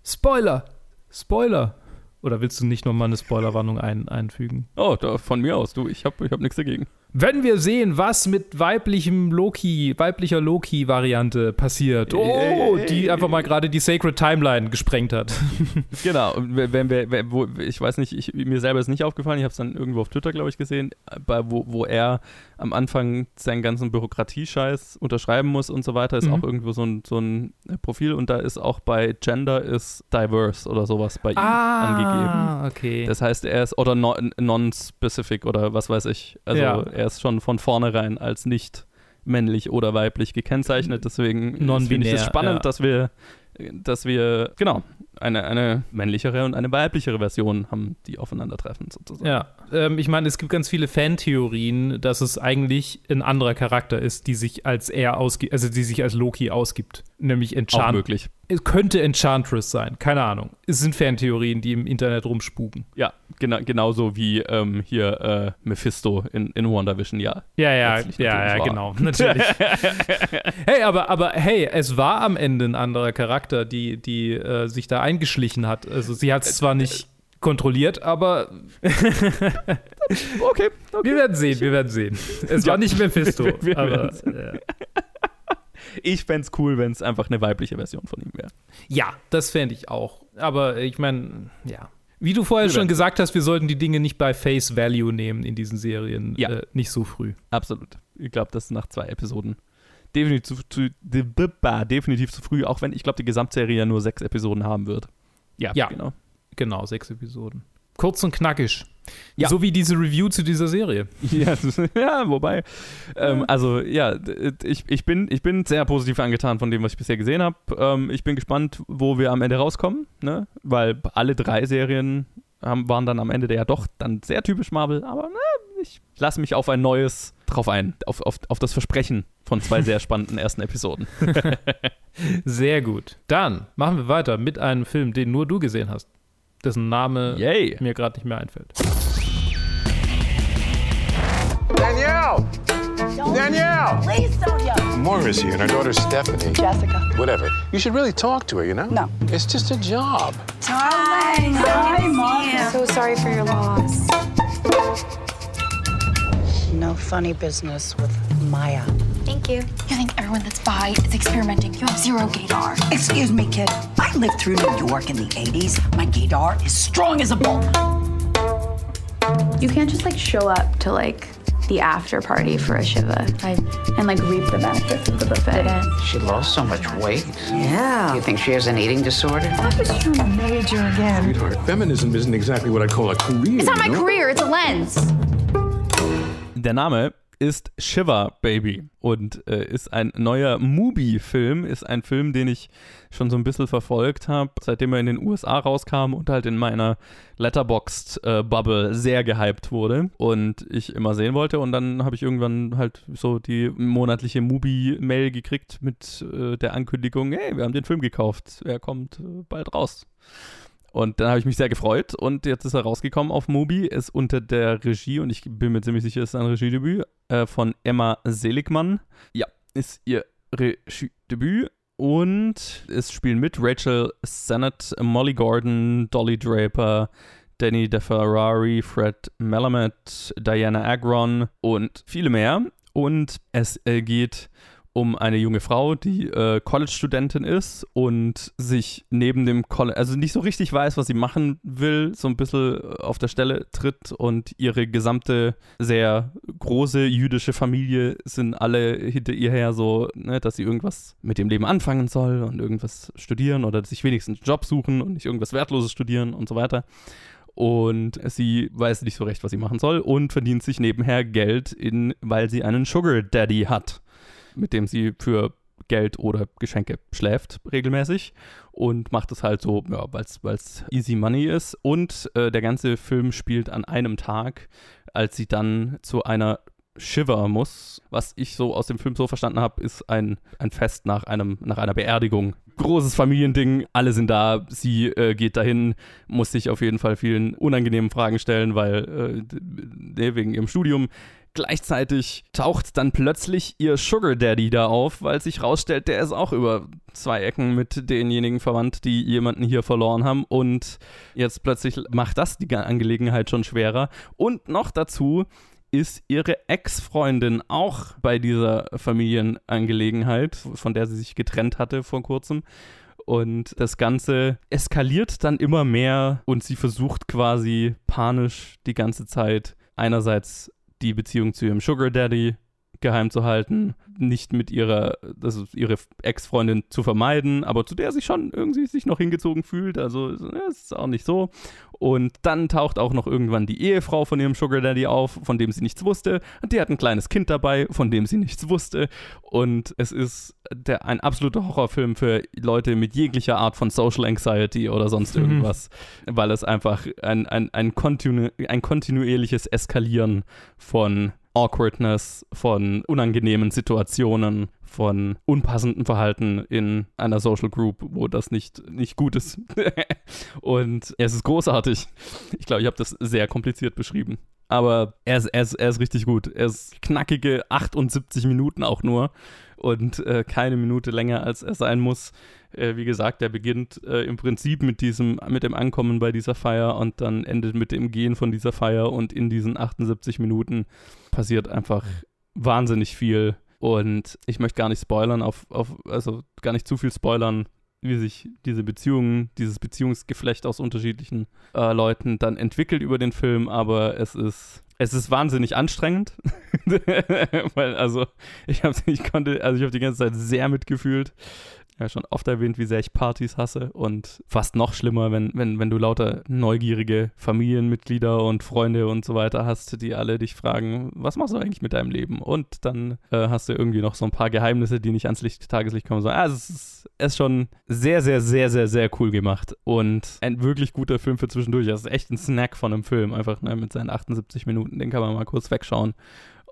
[SPEAKER 4] Spoiler, Spoiler, Oder willst du nicht nochmal eine Spoilerwarnung ein, einfügen?
[SPEAKER 5] Oh, da, von mir aus, du, ich habe ich hab nichts dagegen.
[SPEAKER 4] Wenn wir sehen, was mit weiblichem Loki, weiblicher Loki-Variante passiert, oh, die einfach mal gerade die Sacred Timeline gesprengt hat. (laughs)
[SPEAKER 5] Genau, wenn wir, wenn- wo, ich weiß nicht, ich, mir selber ist nicht aufgefallen, ich habe es dann irgendwo auf Twitter, glaube ich, gesehen, bei, wo, wo er am Anfang seinen ganzen Bürokratiescheiß unterschreiben muss und so weiter, ist
[SPEAKER 4] Mhm.
[SPEAKER 5] auch irgendwo so ein, so ein Profil und da ist auch bei Gender ist diverse oder sowas bei ihm angegeben.
[SPEAKER 4] Ah, okay.
[SPEAKER 5] Das heißt, er ist oder non- non-specific oder was weiß ich. Also
[SPEAKER 4] Ja.
[SPEAKER 5] er ist schon von vornherein als nicht männlich oder weiblich gekennzeichnet. Deswegen finde ich
[SPEAKER 4] Non-binär,
[SPEAKER 5] es spannend,
[SPEAKER 4] ja.
[SPEAKER 5] dass wir, dass wir genau eine, eine männlichere und eine weiblichere Version haben, die aufeinandertreffen sozusagen.
[SPEAKER 4] Ja, ähm, ich meine, es gibt ganz viele Fantheorien, dass es eigentlich ein anderer Charakter ist, die sich als er ausgibt, also die sich als Loki ausgibt, nämlich
[SPEAKER 5] Auch
[SPEAKER 4] Enchant.
[SPEAKER 5] möglich.
[SPEAKER 4] Es könnte Enchantress sein, keine Ahnung. Es sind Fantheorien, die im Internet rumspuken.
[SPEAKER 5] Ja, gena genauso wie ähm, hier äh, Mephisto in, in WandaVision, ja.
[SPEAKER 4] Ja, ja, ja, ja,
[SPEAKER 5] wahr.
[SPEAKER 4] genau, (laughs) natürlich. (laughs) hey, aber, aber hey, es war am Ende ein anderer Charakter, die, die äh, sich da eingeschlichen hat. Also sie hat es zwar nicht kontrolliert, aber (laughs)
[SPEAKER 5] Okay,
[SPEAKER 4] wir werden sehen, wir werden sehen. Es war nicht Mephisto, (laughs)
[SPEAKER 5] Wir- wir
[SPEAKER 4] aber äh,
[SPEAKER 5] Ich fände es cool, wenn es einfach eine weibliche Version von ihm wäre.
[SPEAKER 4] ja, das fände ich auch. Aber ich meine, ja. Wie du vorher
[SPEAKER 5] Wir
[SPEAKER 4] schon gesagt hast, wir sollten die Dinge nicht bei Face Value nehmen in diesen Serien.
[SPEAKER 5] Ja.
[SPEAKER 4] Äh, nicht so früh.
[SPEAKER 5] Absolut. Ich glaube, das nach zwei Episoden definitiv zu, zu, definitiv zu früh, auch wenn ich glaube, die Gesamtserie ja nur sechs Episoden haben wird. Ja,
[SPEAKER 4] Ja.
[SPEAKER 5] genau.
[SPEAKER 4] Genau, sechs Episoden. Kurz und knackig.
[SPEAKER 5] Ja.
[SPEAKER 4] So wie diese Review zu dieser Serie. (laughs)
[SPEAKER 5] Ja, ja wobei. Ähm, also, ja, ich, ich, bin, ich bin sehr positiv angetan von dem, was ich bisher gesehen habe. Ähm, ich bin gespannt, wo wir am Ende rauskommen, ne? weil alle drei Serien haben, waren dann am Ende ja doch dann sehr typisch Marvel, aber na, ich lasse mich auf ein neues drauf ein, auf, auf, auf das Versprechen von zwei sehr spannenden ersten Episoden. (laughs)
[SPEAKER 4] Sehr gut. Dann machen wir weiter mit einem Film, den nur du gesehen hast. Dessen Name
[SPEAKER 5] Yay!
[SPEAKER 4] mir gerade nicht mehr einfällt.
[SPEAKER 6] Danielle! Danielle!
[SPEAKER 7] Please, Sonia.
[SPEAKER 6] Moira's here, and her daughter Stephanie.
[SPEAKER 7] Jessica.
[SPEAKER 6] Whatever. You should really talk to her, you know?
[SPEAKER 7] No.
[SPEAKER 6] It's just a job.
[SPEAKER 7] Hi. Hi, Mom.
[SPEAKER 8] So sorry for your loss.
[SPEAKER 7] No funny business with Maya.
[SPEAKER 8] Thank you.
[SPEAKER 9] You think everyone that's bi is experimenting. You have zero gaydar.
[SPEAKER 7] Excuse me, kid. I lived through New York in the 80s. My gaydar is strong as a bull.
[SPEAKER 8] You can't just like show up to like the after party for a shiva I, and like reap the benefits of the buffet.
[SPEAKER 10] She lost so much weight.
[SPEAKER 7] Yeah.
[SPEAKER 10] You think she has an eating disorder?
[SPEAKER 7] Major again.
[SPEAKER 6] Sweetheart, feminism isn't exactly what I'd call a career.
[SPEAKER 9] It's not my
[SPEAKER 6] know?
[SPEAKER 9] career, it's a lens.
[SPEAKER 5] Der Name ist Shiver Baby und äh, ist ein neuer Mubi-Film, ist ein Film, den ich schon so ein bisschen verfolgt habe, seitdem er in den USA rauskam und halt in meiner Letterboxd-Bubble sehr gehypt wurde und ich immer sehen wollte und dann habe ich irgendwann halt so die monatliche Mubi-Mail gekriegt mit äh, der Ankündigung, hey, wir haben den Film gekauft, er kommt äh, bald raus. Und dann habe ich mich sehr gefreut und jetzt ist er rausgekommen auf Mubi, ist unter der Regie und ich bin mir ziemlich sicher, es ist ein Regiedebüt äh, von Emma Seligmann. Ja, ist ihr Regiedebüt und es spielen mit Rachel Sennett, Molly Gordon, Dolly Draper, Danny DeFerrari, Fred Melamed, Diana Agron und viele mehr. Und es äh, geht um eine junge Frau, die äh, College-Studentin ist und sich neben dem College, also nicht so richtig weiß, was sie machen will, so ein bisschen auf der Stelle tritt und ihre gesamte sehr große jüdische Familie sind alle hinter ihr her so, ne, dass sie irgendwas mit dem Leben anfangen soll und irgendwas studieren oder sich wenigstens einen Job suchen und nicht irgendwas Wertloses studieren und so weiter. Und sie weiß nicht so recht, was sie machen soll und verdient sich nebenher Geld, in, weil sie einen Sugar Daddy hat mit dem sie für Geld oder Geschenke schläft regelmäßig und macht es halt so, ja, weil es easy money ist. Und äh, der ganze Film spielt an einem Tag, als sie dann zu einer Shiver muss. Was ich so aus dem Film so verstanden habe, ist ein, ein Fest nach, einem, nach einer Beerdigung. Großes Familiending, alle sind da, sie äh, geht dahin, muss sich auf jeden Fall vielen unangenehmen Fragen stellen, weil äh, wegen ihrem Studium. Gleichzeitig taucht dann plötzlich ihr Sugar Daddy da auf, weil sich rausstellt, der ist auch über zwei Ecken mit denjenigen verwandt, die jemanden hier verloren haben. Und jetzt plötzlich macht das die Angelegenheit schon schwerer. Und noch dazu ist ihre Ex-Freundin auch bei dieser Familienangelegenheit, von der sie sich getrennt hatte vor kurzem. Und das Ganze eskaliert dann immer mehr und sie versucht quasi panisch die ganze Zeit einerseits die Beziehung zu ihrem Sugar Daddy geheim zu halten, nicht mit ihrer, ist ihre Ex-Freundin zu vermeiden, aber zu der sich schon irgendwie sich noch hingezogen fühlt. Also es ist auch nicht so. Und dann taucht auch noch irgendwann die Ehefrau von ihrem Sugar Daddy auf, von dem sie nichts wusste. Und die hat ein kleines Kind dabei, von dem sie nichts wusste. Und es ist der, ein absoluter Horrorfilm für Leute mit jeglicher Art von Social Anxiety oder sonst mhm. irgendwas, mhm. weil es einfach ein, ein, ein, kontinu ein kontinuierliches Eskalieren von Awkwardness, von unangenehmen Situationen, von unpassendem Verhalten in einer Social Group, wo das nicht, nicht gut ist. (laughs) und es ist großartig. Ich glaube, ich habe das sehr kompliziert beschrieben. Aber er ist, er, ist, er ist richtig gut. Er ist knackige 78 Minuten auch nur und äh, keine Minute länger, als er sein muss. Äh, wie gesagt, er beginnt äh, im Prinzip mit diesem, mit dem Ankommen bei dieser Feier und dann endet mit dem Gehen von dieser Feier und in diesen 78 Minuten passiert einfach wahnsinnig viel. Und ich möchte gar nicht spoilern, auf, auf, also gar nicht zu viel spoilern, wie sich diese Beziehungen, dieses Beziehungsgeflecht aus unterschiedlichen äh, Leuten dann entwickelt über den Film, aber es ist es ist wahnsinnig anstrengend, (laughs) weil also ich habe ich konnte also ich habe die ganze Zeit sehr mitgefühlt ja schon oft erwähnt, wie sehr ich Partys hasse und fast noch schlimmer, wenn, wenn, wenn du lauter neugierige Familienmitglieder und Freunde und so weiter hast, die alle dich fragen, was machst du eigentlich mit deinem Leben? Und dann äh, hast du irgendwie noch so ein paar Geheimnisse, die nicht ans Licht, Tageslicht kommen. So, ah, es ist, ist schon sehr, sehr, sehr, sehr, sehr cool gemacht und ein wirklich guter Film für zwischendurch. Das ist echt ein Snack von einem Film, einfach ne, mit seinen 78 Minuten, den kann man mal kurz wegschauen.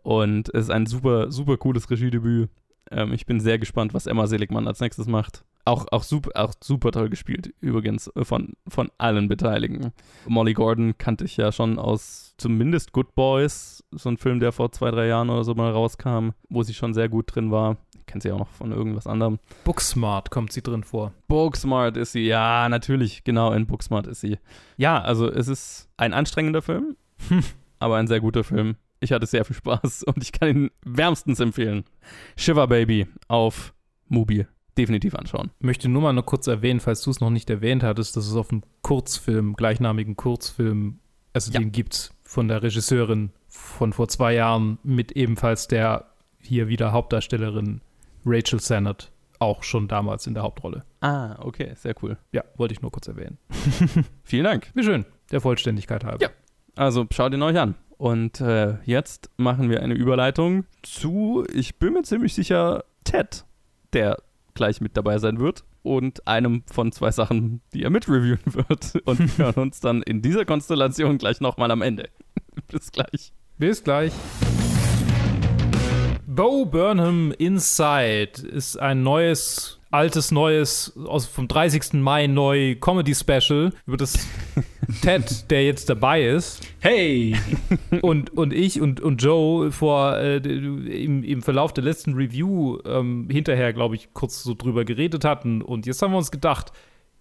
[SPEAKER 5] Und es ist ein super, super cooles Regiedebüt. Ähm, ich bin sehr gespannt, was Emma Seligmann als nächstes macht. Auch, auch, super, auch super toll gespielt, übrigens, äh, von, von allen Beteiligten. Molly Gordon kannte ich ja schon aus zumindest Good Boys, so ein Film, der vor zwei, drei Jahren oder so mal rauskam, wo sie schon sehr gut drin war. Ich kenne sie auch noch von irgendwas anderem.
[SPEAKER 4] Booksmart kommt sie drin vor.
[SPEAKER 5] Booksmart ist sie, ja, natürlich, genau, in Booksmart ist sie. Ja, also es ist ein anstrengender Film, (laughs) aber ein sehr guter Film. Ich hatte sehr viel Spaß und ich kann ihn wärmstens empfehlen. Shiver Baby auf Mubi. Definitiv anschauen.
[SPEAKER 4] Ich möchte nur mal noch kurz erwähnen, falls du es noch nicht erwähnt hattest, dass es auf einem Kurzfilm, gleichnamigen Kurzfilm, also ja. den gibt es von der Regisseurin von vor zwei Jahren mit ebenfalls der hier wieder Hauptdarstellerin Rachel Sennett, auch schon damals in der Hauptrolle.
[SPEAKER 5] Ah, okay, sehr cool.
[SPEAKER 4] Ja, wollte ich nur kurz erwähnen. (laughs)
[SPEAKER 5] Vielen Dank.
[SPEAKER 4] Wie schön, der Vollständigkeit halber.
[SPEAKER 5] Ja, also schaut ihn euch an. Und äh, jetzt machen wir eine Überleitung zu, ich bin mir ziemlich sicher, Ted, der gleich mit dabei sein wird. Und einem von zwei Sachen, die er mitreviewen (laughs) wird. Und wir hören uns dann in dieser Konstellation gleich nochmal am Ende. (laughs) Bis gleich.
[SPEAKER 4] Bis gleich. Bo Burnham Inside ist ein neues altes, neues, aus, vom 30. Mai neu Comedy-Special über das (laughs) Ted, der jetzt dabei ist.
[SPEAKER 11] Hey! (laughs)
[SPEAKER 4] Und, und ich und, und Joe vor äh, im, im Verlauf der letzten Review ähm, hinterher, glaube ich, kurz so drüber geredet hatten. Und jetzt haben wir uns gedacht,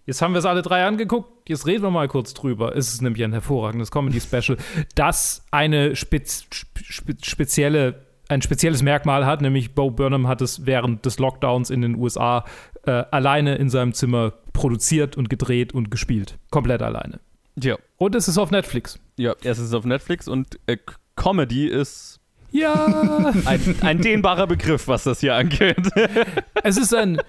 [SPEAKER 4] Jetzt haben wir es alle drei angeguckt. Jetzt reden wir mal kurz drüber. Es ist nämlich ein hervorragendes Comedy-Special, (laughs) das eine spez spe spezielle ein spezielles Merkmal hat, nämlich Bo Burnham hat es während des Lockdowns in den USA äh, alleine in seinem Zimmer produziert und gedreht und gespielt. Komplett alleine.
[SPEAKER 5] Ja.
[SPEAKER 4] Und es ist auf Netflix.
[SPEAKER 5] Ja, es ist auf Netflix und äh, Comedy ist
[SPEAKER 4] ja. (laughs)
[SPEAKER 5] ein, ein dehnbarer Begriff, was das hier angeht. (laughs)
[SPEAKER 4] es ist ein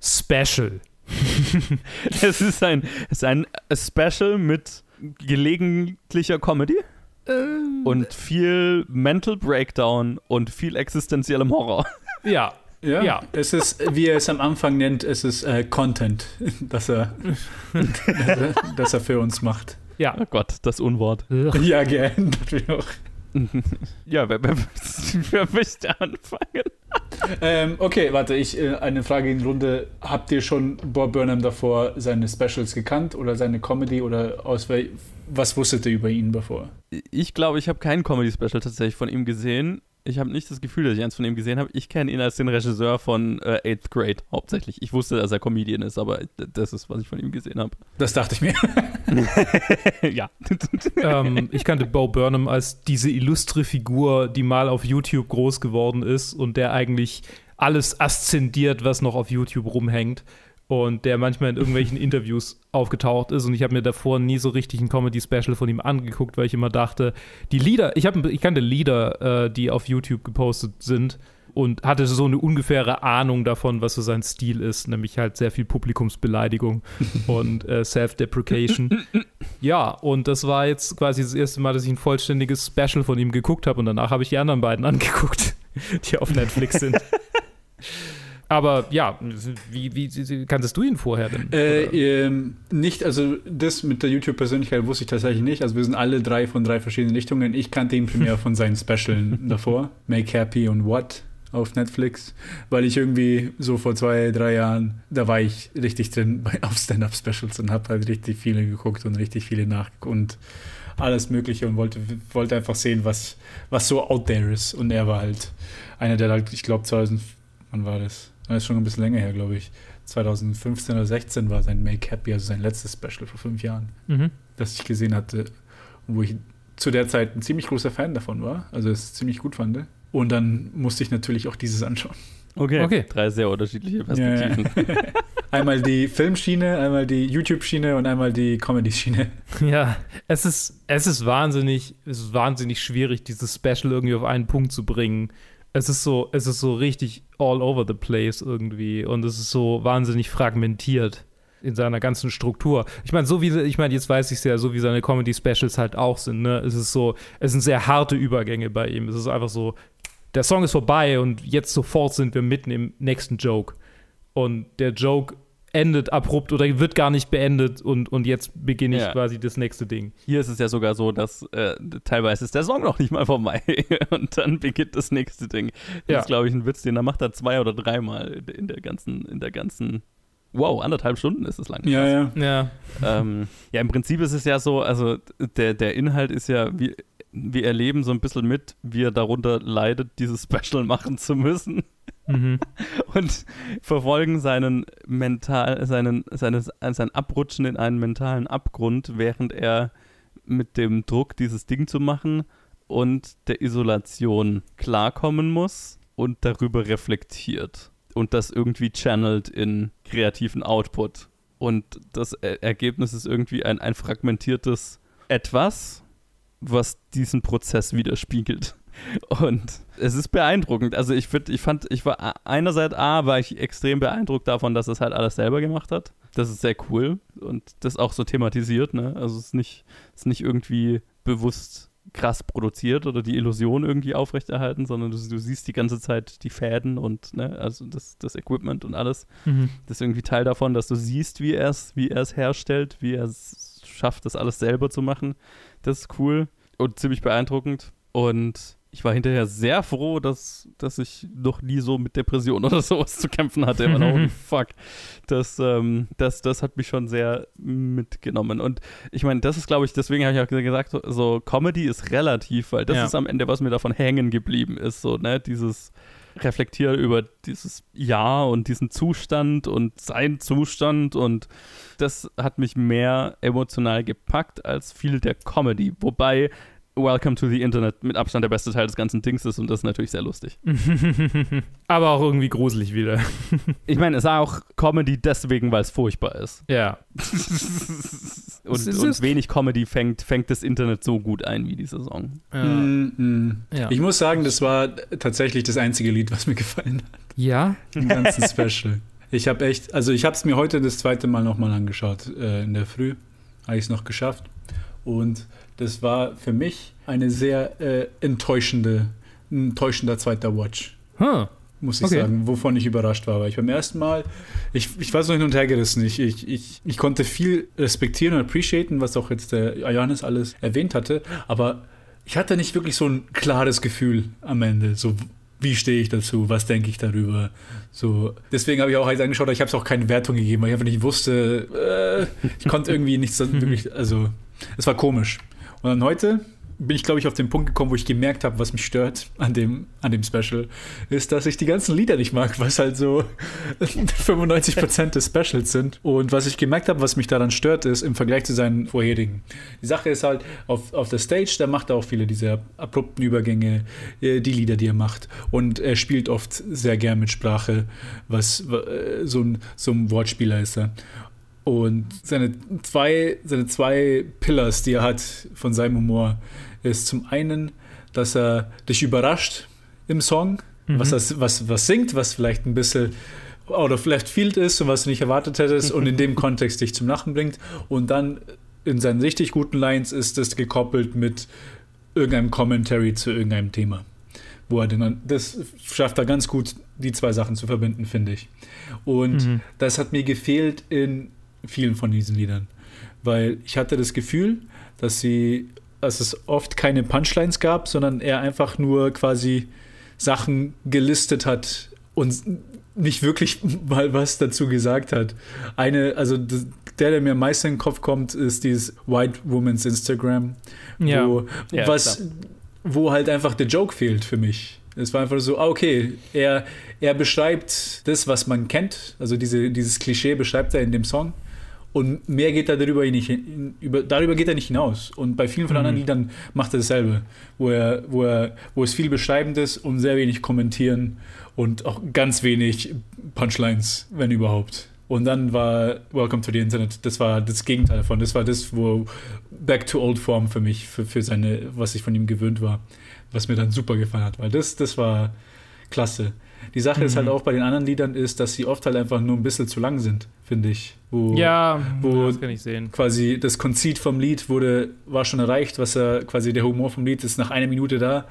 [SPEAKER 4] Special. (laughs)
[SPEAKER 5] es ist ein, es ist ein Special mit gelegentlicher Comedy.
[SPEAKER 4] Ähm.
[SPEAKER 5] und viel Mental Breakdown und viel existenziellem Horror.
[SPEAKER 4] Ja.
[SPEAKER 11] Ja, ja, es ist, wie er es am Anfang nennt, es ist äh, Content, (laughs) das er, (laughs) das er, für uns macht.
[SPEAKER 4] Ja.
[SPEAKER 5] Oh Gott, das Unwort.
[SPEAKER 11] Ja, gern, auch. (laughs)
[SPEAKER 5] ja, wer, wer, wer möchte anfangen?
[SPEAKER 11] ähm, okay, warte, ich äh, eine Frage in die Runde. Habt ihr schon Bob Burnham davor seine Specials gekannt oder seine Comedy oder aus was wusstet ihr über ihn bevor?
[SPEAKER 5] Ich glaube, ich habe kein Comedy-Special tatsächlich von ihm gesehen. Ich habe nicht das Gefühl, dass ich eins von ihm gesehen habe. Ich kenne ihn als den Regisseur von äh, Eighth Grade hauptsächlich. Ich wusste, dass er Comedian ist, aber das ist, was ich von ihm gesehen habe.
[SPEAKER 11] Das dachte ich mir. (laughs)
[SPEAKER 5] ja.
[SPEAKER 4] ähm, ich kannte Bo Burnham als diese illustre Figur, die mal auf YouTube groß geworden ist und der eigentlich alles aszendiert, was noch auf YouTube rumhängt und der manchmal in irgendwelchen (laughs) Interviews aufgetaucht ist und ich habe mir davor nie so richtig ein Comedy-Special von ihm angeguckt, weil ich immer dachte, die Lieder, ich, hab, ich kannte Lieder, äh, die auf YouTube gepostet sind und hatte so eine ungefähre Ahnung davon, was so sein Stil ist, nämlich halt sehr viel Publikumsbeleidigung (laughs) und äh, Self-Deprecation. ja, und das war jetzt quasi das erste Mal, dass ich ein vollständiges Special von ihm geguckt habe und danach habe ich die anderen beiden (laughs) angeguckt, die auf Netflix sind. Aber ja, wie, wie, kanntest du ihn vorher denn?
[SPEAKER 11] Äh, ähm, nicht, also das mit der YouTube-Persönlichkeit wusste ich tatsächlich nicht. Also wir sind alle drei von drei verschiedenen Richtungen. Ich kannte ihn primär von seinen Specialen (laughs) davor. Make Happy und What auf Netflix, weil ich irgendwie so vor zwei, drei Jahren, da war ich richtig drin bei, (laughs) auf Stand-Up-Specials und habe halt richtig viele geguckt und richtig viele nachgeguckt und alles Mögliche und wollte, wollte einfach sehen, was, was so out there ist. Und er war halt einer, der halt, ich glaube, 2000, wann war das? Das ist schon ein bisschen länger her, glaube ich. 2015 oder 16 war sein Make Happy, also sein letztes Special vor fünf Jahren,
[SPEAKER 4] mhm.
[SPEAKER 11] das ich gesehen hatte, wo ich zu der Zeit ein ziemlich großer Fan davon war, also es ziemlich gut fand. Und dann musste ich natürlich auch dieses anschauen.
[SPEAKER 5] Okay, okay. drei sehr unterschiedliche Perspektiven.
[SPEAKER 11] Ja, ja. (laughs) einmal die Filmschiene, einmal die YouTube-Schiene und einmal die Comedy-Schiene. (laughs)
[SPEAKER 4] Ja, es ist, es ist wahnsinnig, es ist wahnsinnig schwierig, dieses Special irgendwie auf einen Punkt zu bringen es ist so, es ist so richtig all over the place irgendwie und es ist so wahnsinnig fragmentiert in seiner ganzen Struktur. Ich meine, so wie, ich meine, jetzt weiß ich es ja, so wie seine Comedy-Specials halt auch sind, ne? Es ist so, es sind sehr harte Übergänge bei ihm. Es ist einfach so, der Song ist vorbei und jetzt sofort sind wir mitten im nächsten Joke. Und der Joke endet abrupt oder wird gar nicht beendet und, und jetzt beginne ich ja. quasi das nächste Ding.
[SPEAKER 5] Hier ist es ja sogar so, dass äh, teilweise ist der Song noch nicht mal vorbei (laughs) und dann beginnt das nächste Ding. Das ja. ist, glaube ich, ein Witz, den er macht er zwei oder dreimal in der ganzen, in der ganzen Wow, anderthalb Stunden ist es lang.
[SPEAKER 11] Ja, ja.
[SPEAKER 4] Ja.
[SPEAKER 5] Ähm, ja, im Prinzip ist es ja so, also der, der Inhalt ist ja, wir, wir erleben so ein bisschen mit, wie er darunter leidet, dieses (laughs) Special machen zu müssen.
[SPEAKER 4] Mhm. (laughs)
[SPEAKER 5] Und verfolgen seinen mental, seinen, seines, sein Abrutschen in einen mentalen Abgrund, während er mit dem Druck, dieses Ding zu machen und der Isolation klarkommen muss und darüber reflektiert und das irgendwie channelt in kreativen Output. Und das Ergebnis ist irgendwie ein, ein fragmentiertes Etwas, was diesen Prozess widerspiegelt. Und es ist beeindruckend. Also ich finde, ich fand, ich war einerseits A, war ich extrem beeindruckt davon, dass es halt alles selber gemacht hat. Das ist sehr cool und das auch so thematisiert, ne? Also es ist nicht, es ist nicht irgendwie bewusst krass produziert oder die Illusion irgendwie aufrechterhalten, sondern du, du siehst die ganze Zeit die Fäden und ne, also das, das Equipment und alles.
[SPEAKER 4] Mhm.
[SPEAKER 5] Das ist irgendwie Teil davon, dass du siehst, wie er es wie herstellt, wie er es schafft, das alles selber zu machen. Das ist cool und ziemlich beeindruckend. Und ich war hinterher sehr froh, dass, dass ich noch nie so mit Depression (laughs) oder sowas zu kämpfen hatte. Immer holy (laughs) fuck. Das, ähm, das, das hat mich schon sehr mitgenommen. Und ich meine, das ist, glaube ich, deswegen habe ich auch gesagt, so, so Comedy ist relativ, weil das ja. ist am Ende, was mir davon hängen geblieben ist. So, ne, dieses reflektieren über dieses Jahr und diesen Zustand und sein Zustand und das hat mich mehr emotional gepackt als viel der Comedy. Wobei Welcome to the Internet mit Abstand der beste Teil des ganzen Dings ist und das ist natürlich sehr lustig. (laughs)
[SPEAKER 4] Aber auch irgendwie gruselig wieder. (laughs)
[SPEAKER 5] ich meine, es ist auch Comedy deswegen, weil es furchtbar ist.
[SPEAKER 4] Ja. (laughs)
[SPEAKER 5] und, und wenig Comedy fängt, fängt das Internet so gut ein wie dieser Song.
[SPEAKER 11] Ja. Mm, mm. Ja. Ich muss sagen, das war tatsächlich das einzige Lied, was mir gefallen hat.
[SPEAKER 4] Ja?
[SPEAKER 11] Im ganzen Special. Ich habe echt, also ich habe es mir heute das zweite Mal nochmal angeschaut, äh, in der Früh. Habe ich es noch geschafft. Und das war für mich eine sehr äh, enttäuschende, ein enttäuschender zweiter Watch.
[SPEAKER 4] Huh.
[SPEAKER 11] Muss ich okay. sagen, wovon ich überrascht war. Weil ich beim ersten Mal, ich, ich war so hin und her gerissen. Ich, ich, ich, ich konnte viel respektieren und appreciaten, was auch jetzt der Johannes alles erwähnt hatte. Aber ich hatte nicht wirklich so ein klares Gefühl am Ende. So, wie stehe ich dazu? Was denke ich darüber? So, deswegen habe ich auch halt angeschaut, ich habe es auch keine Wertung gegeben, weil ich einfach nicht wusste, äh, ich konnte irgendwie nichts wirklich, (laughs) also, es war komisch. Und dann heute bin ich, glaube ich, auf den Punkt gekommen, wo ich gemerkt habe, was mich stört an dem, an dem Special, ist, dass ich die ganzen Lieder nicht mag, was halt so (laughs) 95% des Specials sind. Und was ich gemerkt habe, was mich daran stört, ist im Vergleich zu seinen vorherigen. Die Sache ist halt, auf, auf der Stage, da macht er auch viele dieser abrupten Übergänge, äh, die Lieder, die er macht. Und er spielt oft sehr gern mit Sprache, was äh, so ein, so ein Wortspieler ist er. Und seine zwei, seine zwei Pillars, die er hat von seinem Humor, ist zum einen, dass er dich überrascht im Song, mhm. was, das, was, was singt, was vielleicht ein bisschen out of left field ist und was du nicht erwartet hättest und in dem (laughs) Kontext dich zum Lachen bringt. Und dann in seinen richtig guten Lines ist das gekoppelt mit irgendeinem Commentary zu irgendeinem Thema. Wo er dann, das schafft er ganz gut, die zwei Sachen zu verbinden, finde ich. Und mhm. das hat mir gefehlt in vielen von diesen Liedern. Weil ich hatte das Gefühl, dass sie, dass es oft keine Punchlines gab, sondern er einfach nur quasi Sachen gelistet hat und nicht wirklich (laughs) mal was dazu gesagt hat. Eine, also der, der mir am meisten in den Kopf kommt, ist dieses White Woman's Instagram, ja. wo ja, was, wo halt einfach der Joke fehlt für mich. Es war einfach so, ah, okay, er, er beschreibt das, was man kennt, also diese, dieses Klischee beschreibt er in dem Song und mehr geht er darüber nicht, über, darüber geht er nicht hinaus. Und bei vielen von mhm. anderen Liedern macht er dasselbe, wo er, wo er, wo es viel beschreibend ist und sehr wenig kommentieren und auch ganz wenig Punchlines, wenn überhaupt. Und dann war Welcome to the Internet, das war das Gegenteil davon. Das war das, wo Back to Old Form für mich, für, für seine, was ich von ihm gewöhnt war, was mir dann super gefallen hat, weil das, das war klasse. Die Sache mhm. ist halt mhm. auch bei den anderen Liedern ist, dass sie oft halt einfach nur ein bisschen zu lang sind, finde ich. Wo,
[SPEAKER 4] ja,
[SPEAKER 11] wo
[SPEAKER 4] das kann ich sehen.
[SPEAKER 11] Quasi das Konzit vom Lied wurde, war schon erreicht, was er quasi der Humor vom Lied ist nach einer Minute da.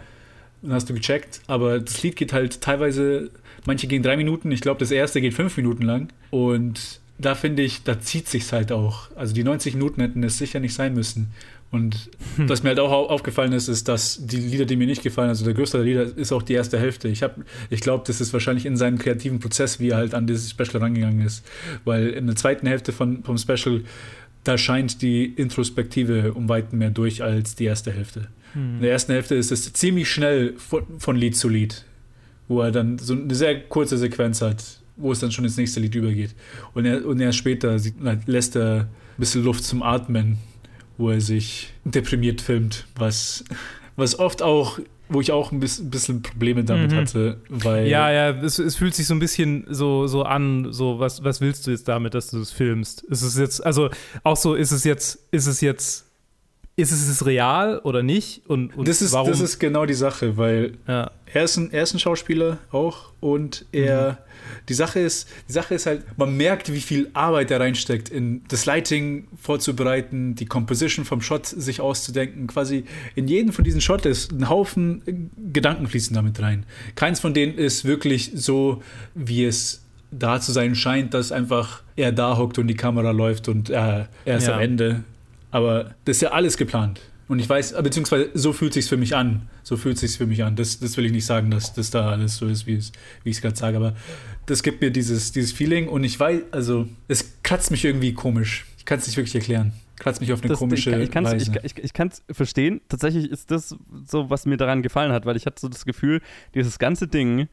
[SPEAKER 11] Dann hast du gecheckt. Aber das Lied geht halt teilweise, manche gehen drei Minuten, ich glaube, das erste geht fünf Minuten lang. Und da finde ich, da zieht sich's halt auch. Also die 90 Minuten hätten es sicher nicht sein müssen. Und hm. was mir halt auch aufgefallen ist, ist, dass die Lieder, die mir nicht gefallen, also der größte der Lieder, ist auch die erste Hälfte. Ich, hab, ich glaube, das ist wahrscheinlich in seinem kreativen Prozess, wie er halt an dieses Special rangegangen ist. Weil in der zweiten Hälfte von, vom Special, da scheint die Introspektive um Weiten mehr durch als die erste Hälfte. Hm. In der ersten Hälfte ist es ziemlich schnell von, von Lied zu Lied, wo er dann so eine sehr kurze Sequenz hat, wo es dann schon ins nächste Lied übergeht. Und, er, und erst später lässt er ein bisschen Luft zum Atmen wo er sich deprimiert filmt, was, was oft auch wo ich auch ein bisschen Probleme damit mhm. hatte, weil
[SPEAKER 4] ja, ja, es, es, fühlt sich so ein bisschen so, so an, so was, was willst du jetzt damit, dass du es filmst? Ist es jetzt, also auch so, ist es jetzt, ist es jetzt, ist es real oder nicht? Und, und
[SPEAKER 11] das ist,
[SPEAKER 4] warum?
[SPEAKER 11] das ist genau die Sache, weil ja. er, ist ein, er ist ein Schauspieler auch und er mhm die Sache ist, die Sache ist halt, man merkt, wie viel Arbeit da reinsteckt, in das Lighting vorzubereiten, die Composition vom Shot sich auszudenken. Quasi in jedem von diesen Shots ist ein Haufen Gedanken fließen damit rein. Keins von denen ist wirklich so, wie es da zu sein scheint, dass einfach er da hockt und die Kamera läuft und äh, er ist ja. am Ende. Aber das ist ja alles geplant. Und ich weiß, beziehungsweise so fühlt es sich für mich an. So fühlt es sich für mich an. Das, das will ich nicht sagen, dass das da alles so ist, wie, es, wie ich es gerade sage. Aber das gibt mir dieses, dieses Feeling und ich weiß, also es kratzt mich irgendwie komisch. Ich kann es nicht wirklich erklären. Kratzt mich auf eine
[SPEAKER 5] das,
[SPEAKER 11] komische
[SPEAKER 5] ich, ich
[SPEAKER 11] Weise.
[SPEAKER 5] Ich, ich, ich kann es verstehen. Tatsächlich ist das so, was mir daran gefallen hat, weil ich hatte so das Gefühl, dieses ganze Ding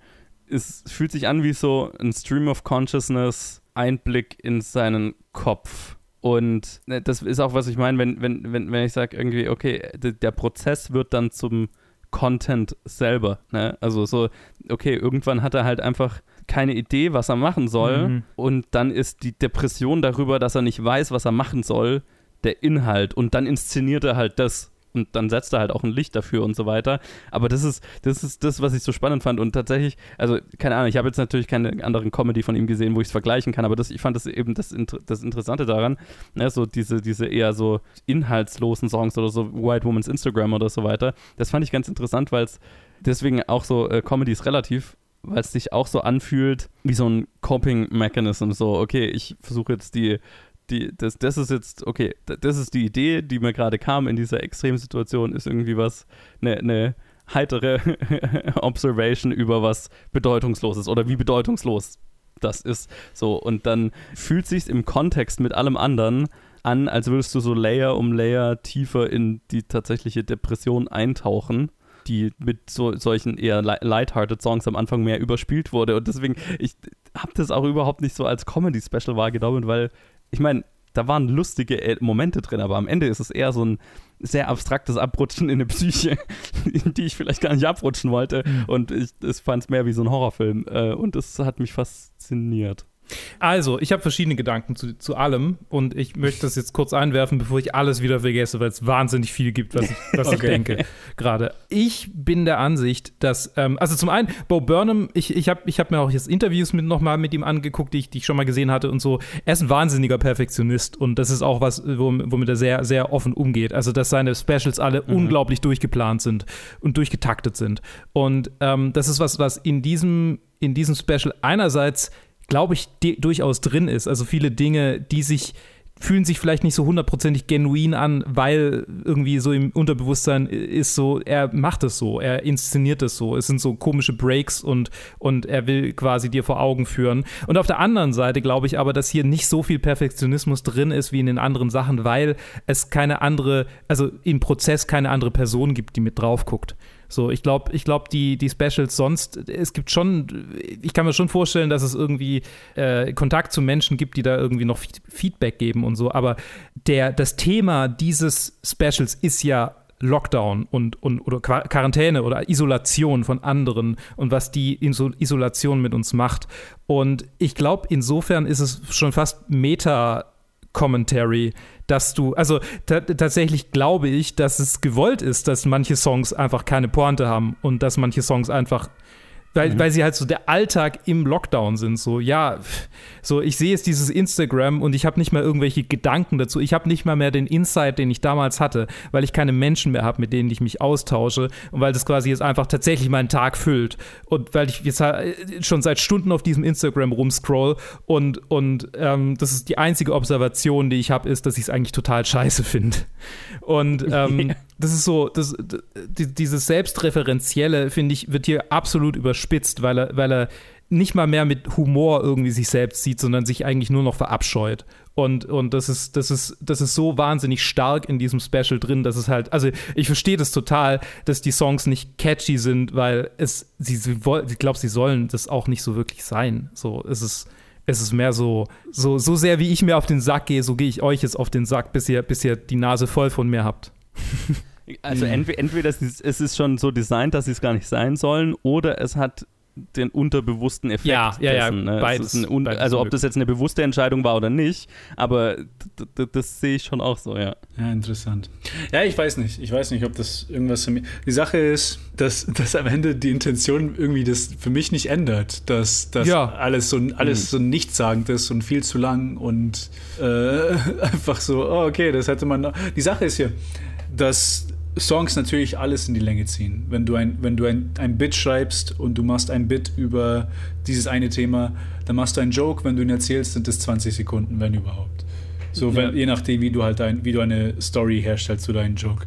[SPEAKER 5] ist, fühlt sich an wie so ein Stream of Consciousness, Einblick in seinen Kopf und ne, das ist auch, was ich meine, wenn, wenn, wenn, wenn ich sage, irgendwie, okay, der Prozess wird dann zum Content selber. Ne? Also so, okay, irgendwann hat er halt einfach keine Idee, was er machen soll. Mhm. Und dann ist die Depression darüber, dass er nicht weiß, was er machen soll, der Inhalt. Und dann inszeniert er halt das und dann setzt er halt auch ein Licht dafür und so weiter. Aber das ist, das ist das, was ich so spannend fand. Und tatsächlich, also keine Ahnung, ich habe jetzt natürlich keine anderen Comedy von ihm gesehen, wo ich es vergleichen kann, aber das, ich fand das eben das, das Interessante daran, ne, so diese, diese eher so inhaltslosen Songs oder so White Woman's Instagram oder so weiter. Das fand ich ganz interessant, weil es deswegen auch so äh, Comedy ist relativ weil es sich auch so anfühlt wie so ein Coping-Mechanism. So, okay, ich versuche jetzt die die, das, das ist jetzt, okay, das ist die Idee, die mir gerade kam in dieser Extremsituation, ist irgendwie was, eine, eine heitere (laughs) Observation über was Bedeutungsloses oder wie bedeutungslos das ist. So, und dann fühlt sich im Kontext mit allem anderen an, als würdest du so Layer um Layer tiefer in die tatsächliche Depression eintauchen die mit so, solchen eher lighthearted Songs am Anfang mehr überspielt wurde. Und deswegen, ich habe das auch überhaupt nicht so als Comedy-Special wahrgenommen, weil ich meine, da waren lustige äh, Momente drin, aber am Ende ist es eher so ein sehr abstraktes Abrutschen in eine Psyche, in (laughs) die ich vielleicht gar nicht abrutschen wollte. Mhm. Und ich, fand es mehr wie so ein Horrorfilm. Äh, und das hat mich fasziniert.
[SPEAKER 4] Also, ich habe verschiedene Gedanken zu, zu allem und ich möchte das jetzt kurz einwerfen, bevor ich alles wieder vergesse, weil es wahnsinnig viel gibt, was ich, was okay. ich denke gerade. Ich bin der Ansicht, dass, ähm, also zum einen, Bo Burnham, ich, ich habe ich hab mir auch jetzt Interviews mit, nochmal mit ihm angeguckt, die ich, die ich schon mal gesehen hatte und so. Er ist ein wahnsinniger Perfektionist und das ist auch was, womit er sehr, sehr offen umgeht. Also, dass seine Specials alle mhm. unglaublich durchgeplant sind und durchgetaktet sind. Und ähm, das ist was, was in diesem, in diesem Special einerseits glaube ich, durchaus drin ist. Also viele Dinge, die sich fühlen sich vielleicht nicht so hundertprozentig genuin an, weil irgendwie so im Unterbewusstsein ist so, er macht es so, er inszeniert es so. Es sind so komische Breaks und, und er will quasi dir vor Augen führen. Und auf der anderen Seite glaube ich aber, dass hier nicht so viel Perfektionismus drin ist wie in den anderen Sachen, weil es keine andere, also im Prozess keine andere Person gibt, die mit drauf guckt. So, ich glaube, ich glaube, die, die Specials sonst, es gibt schon, ich kann mir schon vorstellen, dass es irgendwie äh, Kontakt zu Menschen gibt, die da irgendwie noch Feedback geben und so, aber der, das Thema dieses Specials ist ja Lockdown und, und oder Quarantäne oder Isolation von anderen und was die Isolation mit uns macht. Und ich glaube, insofern ist es schon fast Meta-Commentary, dass du, also tatsächlich glaube ich, dass es gewollt ist, dass manche Songs einfach keine Pointe haben und dass manche Songs einfach weil, mhm. weil sie halt so der Alltag im Lockdown sind. So, ja, so ich sehe jetzt dieses Instagram und ich habe nicht mehr irgendwelche Gedanken dazu. Ich habe nicht mal mehr den Insight, den ich damals hatte, weil ich keine Menschen mehr habe, mit denen ich mich austausche und weil das quasi jetzt einfach tatsächlich meinen Tag füllt. Und weil ich jetzt halt schon seit Stunden auf diesem Instagram rumscroll und, und ähm, das ist die einzige Observation, die ich habe, ist, dass ich es eigentlich total scheiße finde. Und ähm, (laughs) das ist so, das, dieses Selbstreferenzielle, finde ich, wird hier absolut überspitzt, weil er, weil er nicht mal mehr mit Humor irgendwie sich selbst sieht, sondern sich eigentlich nur noch verabscheut. Und, und das, ist, das, ist, das ist so wahnsinnig stark in diesem Special drin, dass es halt, also ich verstehe das total, dass die Songs nicht catchy sind, weil es, sie, sie ich glaube, sie sollen das auch nicht so wirklich sein. So, es ist, es ist mehr so, so, so sehr wie ich mir auf den Sack gehe, so gehe ich euch jetzt auf den Sack, bis ihr, bis ihr die Nase voll von mir habt. (laughs)
[SPEAKER 5] Also mhm. entweder, entweder es ist schon so designt, dass sie es gar nicht sein sollen, oder es hat den unterbewussten Effekt
[SPEAKER 4] ja, ja, ja,
[SPEAKER 5] dessen.
[SPEAKER 4] Ne? Beides,
[SPEAKER 5] ein, beides also ob das jetzt eine bewusste Entscheidung war oder nicht, aber das sehe ich schon auch so, ja.
[SPEAKER 11] Ja, interessant. Ja, ich weiß nicht. Ich weiß nicht, ob das irgendwas für mich. Die Sache ist, dass, (laughs) dass am Ende die Intention irgendwie das für mich nicht ändert. Dass das ja. alles so alles mhm. so nichtssagend ist und viel zu lang und äh, (laughs) einfach so, oh, okay, das hätte man. Die Sache ist hier, dass Songs natürlich alles in die Länge ziehen. Wenn du ein, wenn du ein, ein Bit schreibst und du machst ein Bit über dieses eine Thema, dann machst du einen Joke, wenn du ihn erzählst, sind es 20 Sekunden, wenn überhaupt. So, ja. wenn, je nachdem, wie du halt ein, wie du eine Story herstellst zu deinem Joke.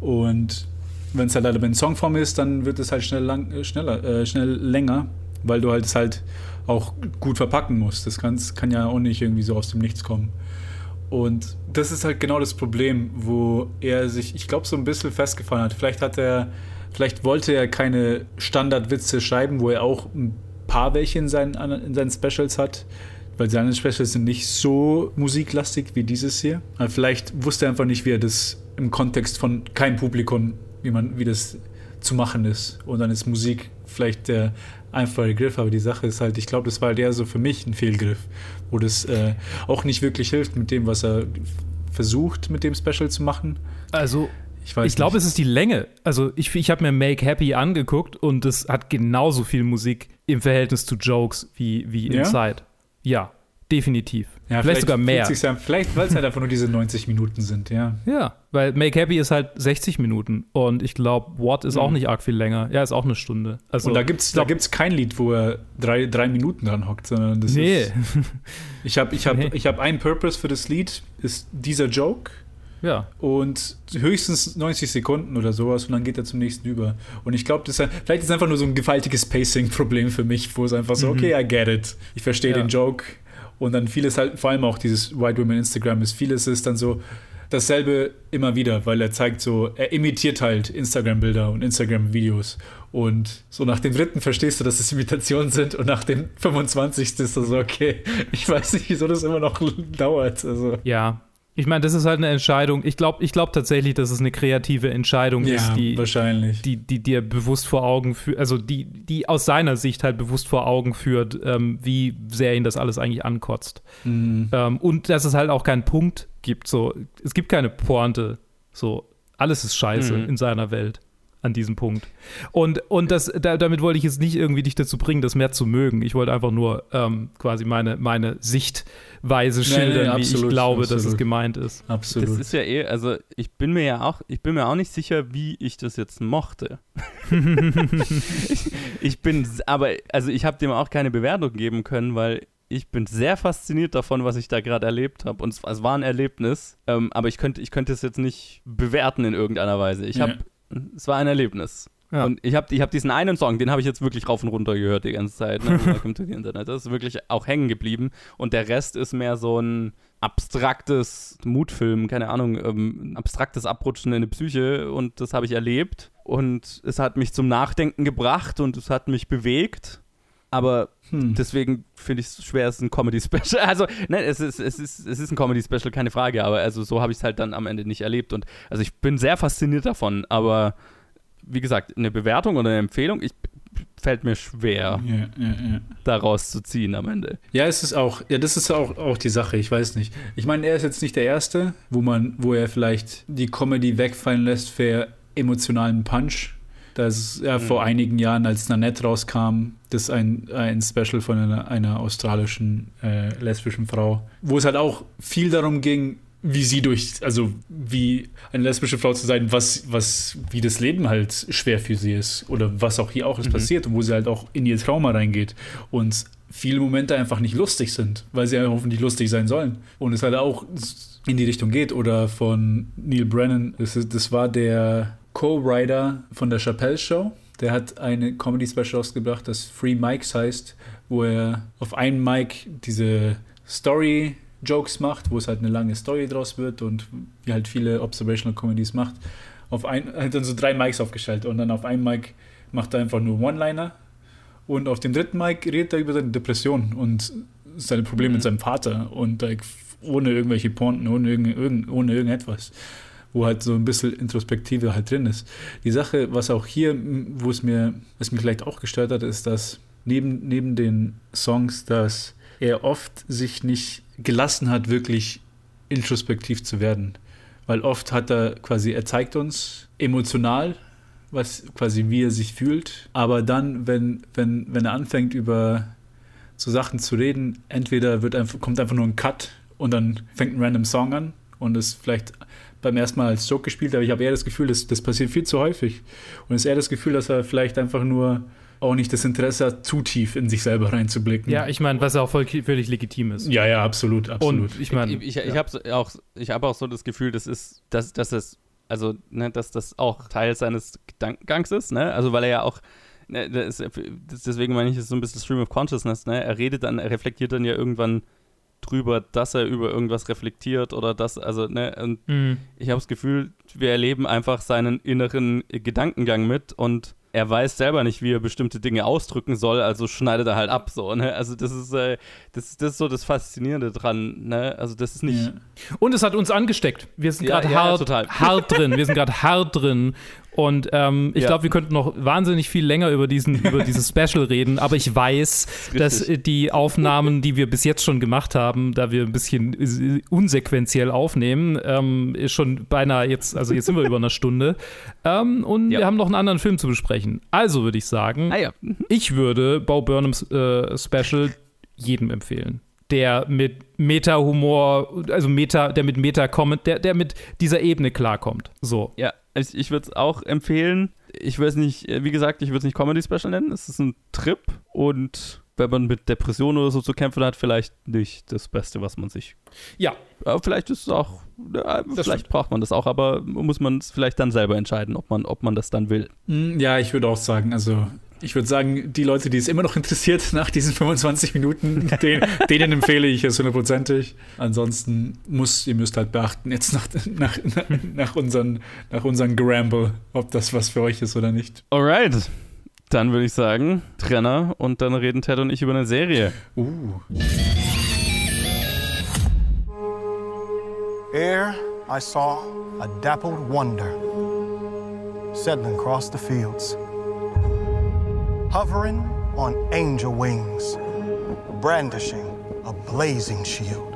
[SPEAKER 11] Und wenn es halt leider in Songform ist, dann wird es halt schnell, lang, äh, schneller, äh, schnell länger, weil du halt es halt auch gut verpacken musst. Das kann, kann ja auch nicht irgendwie so aus dem Nichts kommen. Und das ist halt genau das Problem, wo er sich, ich glaube, so ein bisschen festgefahren hat. Vielleicht hat er, vielleicht wollte er keine Standardwitze schreiben, wo er auch ein paar welche in seinen, in seinen Specials hat, weil seine Specials sind nicht so musiklastig wie dieses hier. Aber vielleicht wusste er einfach nicht, wie er das im Kontext von keinem Publikum, wie man, wie das zu machen ist. Und dann ist Musik vielleicht der einfache Griff, aber die Sache ist halt, ich glaube, das war halt eher so für mich ein Fehlgriff, wo das äh, auch nicht wirklich hilft mit dem, was er versucht, mit dem Special zu machen.
[SPEAKER 4] Also, ich, ich glaube, es ist die Länge. Also, ich, ich habe mir Make Happy angeguckt und es hat genauso viel Musik im Verhältnis zu Jokes wie, wie Inside. Ja. ja. Definitiv.
[SPEAKER 11] Ja,
[SPEAKER 4] vielleicht, sogar mehr.
[SPEAKER 11] fühlt sich's Ja, vielleicht, weil es halt einfach nur diese 90 Minuten sind, ja.
[SPEAKER 4] Ja, weil Make Happy ist halt 60 Minuten und ich glaube, What ist
[SPEAKER 11] Mhm.
[SPEAKER 4] auch nicht arg viel länger. Ja, ist auch eine Stunde. Also,
[SPEAKER 11] Und da gibt es da gibt's kein Lied, wo er drei, drei Minuten dran hockt, sondern das
[SPEAKER 4] Nee.
[SPEAKER 11] ist. (laughs) Ich habe ich hab,
[SPEAKER 4] Nee.
[SPEAKER 11] ich hab einen Purpose für das Lied, ist dieser Joke.
[SPEAKER 4] Ja.
[SPEAKER 11] Und höchstens 90 Sekunden oder sowas und dann geht er zum nächsten über. Und ich glaube, das ist, vielleicht ist es einfach nur so ein gewaltiges Pacing-Problem für mich, wo es einfach so,
[SPEAKER 4] Mhm.
[SPEAKER 11] okay, I get it. Ich verstehe
[SPEAKER 4] Ja.
[SPEAKER 11] den Joke. Und dann vieles halt, vor allem auch dieses White Women Instagram ist, vieles ist dann so dasselbe immer wieder, weil er zeigt so, er imitiert halt Instagram-Bilder und Instagram-Videos. Und so nach dem dritten verstehst du, dass es Imitationen sind und nach dem 25. ist das so, okay, (laughs) ich weiß nicht, wieso das immer noch dauert. Also.
[SPEAKER 4] Ja. Ich meine, das ist halt eine Entscheidung. Ich glaube ich glaub tatsächlich, dass es eine kreative Entscheidung
[SPEAKER 11] Ja,
[SPEAKER 4] ist, die,
[SPEAKER 11] wahrscheinlich.
[SPEAKER 4] die, die dir bewusst vor Augen führt, also die, die aus seiner Sicht halt bewusst vor Augen führt, ähm, wie sehr ihn das alles eigentlich ankotzt.
[SPEAKER 11] Mhm.
[SPEAKER 4] Ähm, und dass es halt auch keinen Punkt gibt. So, es gibt keine Pointe. So, alles ist scheiße
[SPEAKER 5] Mhm.
[SPEAKER 4] in seiner Welt an diesem Punkt. Und, und das, da, damit wollte ich jetzt nicht irgendwie dich dazu bringen, das mehr zu mögen. Ich wollte einfach nur ähm, quasi meine, meine Sichtweise
[SPEAKER 11] Nee, nee,
[SPEAKER 4] schildern, wie ich
[SPEAKER 11] absolut,
[SPEAKER 4] glaube, dass es
[SPEAKER 11] absolut.
[SPEAKER 4] gemeint ist.
[SPEAKER 11] Absolut.
[SPEAKER 5] Das ist ja eh, also ich bin mir ja auch, ich bin mir auch nicht sicher, wie ich das jetzt mochte. ich, (laughs) ich bin, aber, also ich habe dem auch keine Bewertung geben können, weil ich bin sehr fasziniert davon, was ich da gerade erlebt habe. Und es, es war ein Erlebnis, ähm, aber ich könnte, ich könnte es jetzt nicht bewerten in irgendeiner Weise. Ich
[SPEAKER 11] Ja.
[SPEAKER 5] Es war ein Erlebnis.
[SPEAKER 4] Ja.
[SPEAKER 5] Und ich habe ich hab diesen einen Song, den habe ich jetzt wirklich rauf und runter gehört die ganze Zeit. Ne? Welcome to the Internet. Das ist wirklich auch hängen geblieben. Und der Rest ist mehr so ein abstraktes Mutfilm, keine Ahnung, ähm, ein abstraktes Abrutschen in eine Psyche. Und das habe ich erlebt. Und es hat mich zum Nachdenken gebracht und es hat mich bewegt. Aber
[SPEAKER 11] Hm.
[SPEAKER 5] deswegen finde ich es schwer, es ist ein Comedy-Special. (laughs) Also, ne, es ist, es ist, es ist ein Comedy-Special, keine Frage, aber also so habe ich es halt dann am Ende nicht erlebt. Und also ich bin sehr fasziniert davon, aber wie gesagt, eine Bewertung oder eine Empfehlung, ich fällt mir schwer,
[SPEAKER 11] Ja, ja, ja.
[SPEAKER 5] daraus zu ziehen am Ende.
[SPEAKER 11] Ja, es ist auch, ja, das ist auch, auch die Sache, ich weiß nicht. Ich meine, er ist jetzt nicht der Erste, wo man, wo er vielleicht die Comedy wegfallen lässt für emotionalen Punch. Da ist ja vor
[SPEAKER 5] Mhm.
[SPEAKER 11] einigen Jahren, als Nanette rauskam, das ist ein, ein Special von einer, einer australischen äh, lesbischen Frau, wo es halt auch viel darum ging, wie sie durch, also wie eine lesbische Frau zu sein, was, was, wie das Leben halt schwer für sie ist oder was auch hier auch ist
[SPEAKER 5] Mhm.
[SPEAKER 11] passiert und wo sie halt auch in ihr Trauma reingeht und viele Momente einfach nicht lustig sind, weil sie ja hoffentlich lustig sein sollen und es halt auch in die Richtung geht oder von Neil Brennan, das, ist, das war der Co-Writer von der Chappelle Show, der hat eine Comedy-Special ausgebracht, das Free Mics heißt, wo er auf einem Mic diese Story Jokes macht, wo es halt eine lange Story draus wird und wie halt viele Observational Comedies macht. Auf ein, er hat dann so drei Mics aufgestellt und dann auf einem Mic macht er einfach nur One-Liner und auf dem dritten Mic redet er über seine Depression und seine Probleme mit seinem Vater und like, ohne irgendwelche Ponten, ohne, irgend, ohne irgendetwas wo halt so ein bisschen Introspektive halt drin ist. Die Sache, was auch hier, wo es mir, was mich vielleicht auch gestört hat, ist, dass neben, neben den Songs, dass er oft sich nicht gelassen hat, wirklich introspektiv zu werden. Weil oft hat er quasi, er zeigt uns emotional, was quasi wie er sich fühlt, aber dann, wenn, wenn, wenn er anfängt über so Sachen zu reden, entweder wird einfach, kommt einfach nur ein Cut und dann fängt ein random Song an und ist vielleicht beim ersten Mal als Joke gespielt, aber ich habe eher das Gefühl, das, das passiert viel zu häufig. Und es ist eher das Gefühl, dass er vielleicht einfach nur auch nicht das Interesse hat, zu tief in sich selber reinzublicken.
[SPEAKER 4] Ja, ich meine, was ja auch voll, völlig legitim ist.
[SPEAKER 11] ja, ja, absolut, absolut.
[SPEAKER 4] Und ich meine,
[SPEAKER 5] ich, ich, ich habe auch, ich hab auch so das Gefühl, das ist, dass, dass es, also, ne, dass das auch Teil seines Gedankengangs ist, ne? Also, weil er ja auch, ne, das, deswegen meine ich, es ist so ein bisschen Stream of Consciousness, ne? Er redet dann, er reflektiert dann ja irgendwann drüber, dass er über irgendwas reflektiert oder das, also, ne, und
[SPEAKER 4] Mhm.
[SPEAKER 5] ich habe das Gefühl, wir erleben einfach seinen inneren Gedankengang mit und er weiß selber nicht, wie er bestimmte Dinge ausdrücken soll, also schneidet er halt ab, so, ne? Also das ist, äh, das, das ist so das Faszinierende dran, ne? Also das ist nicht.
[SPEAKER 11] Ja.
[SPEAKER 4] Und es hat uns angesteckt. Wir sind
[SPEAKER 5] Ja,
[SPEAKER 4] gerade hart, (laughs) hart drin. Wir sind gerade hart drin. Und ähm, ich
[SPEAKER 5] Ja.
[SPEAKER 4] glaube, wir könnten noch wahnsinnig viel länger über, diesen, über dieses Special reden. Aber ich weiß,
[SPEAKER 5] Richtig.
[SPEAKER 4] dass äh, die Aufnahmen, die wir bis jetzt schon gemacht haben, da wir ein bisschen äh, unsequenziell aufnehmen, ähm, ist schon beinahe jetzt, also jetzt sind wir über einer Stunde. Ähm, und
[SPEAKER 5] Ja.
[SPEAKER 4] wir haben noch einen anderen Film zu besprechen. Also würde ich sagen,
[SPEAKER 5] Ah ja.
[SPEAKER 4] ich würde Bo Burnhams äh, Special jedem empfehlen. der mit Meta-Humor, also Meta, der mit Meta comment, der, der mit dieser Ebene klarkommt. So.
[SPEAKER 5] Ja, ich, ich würde es auch empfehlen. Ich weiß nicht, wie gesagt, ich würde es nicht Comedy-Special nennen. Es ist ein Trip und wenn man mit Depressionen oder so zu kämpfen hat, vielleicht nicht das Beste, was man sich.
[SPEAKER 4] Ja.
[SPEAKER 5] Aber vielleicht ist es auch, vielleicht braucht man das auch, aber muss man es vielleicht dann selber entscheiden, ob man, ob man das dann will.
[SPEAKER 11] Mm, Ja, ich würde auch sagen, also ich würde sagen, die Leute, die es immer noch interessiert (laughs) nach diesen 25 Minuten, (laughs) den, denen empfehle ich es hundertprozentig. Ansonsten muss, ihr müsst halt beachten, jetzt nach, nach, nach, unseren, nach unseren Gramble, ob das was für euch ist oder nicht.
[SPEAKER 5] Alright. Dann würde ich sagen, Trenner und dann reden Ted und ich über eine Serie.
[SPEAKER 11] Uh.
[SPEAKER 12] Ere I saw a dappled wonder settling across the fields, hovering on angel wings, brandishing a blazing shield.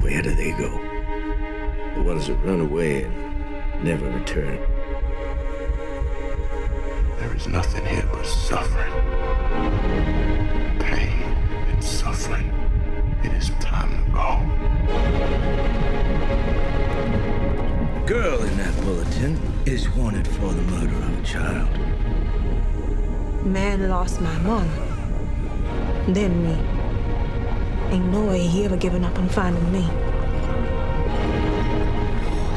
[SPEAKER 13] Where do they go? The ones that run away and never return.
[SPEAKER 6] There is nothing here but suffering. Pain and suffering. It is time to go.
[SPEAKER 13] Girl in that bulletin is wanted for the murder of a child.
[SPEAKER 14] Man lost my mama. Then me. Ain't no way he ever given up on finding me.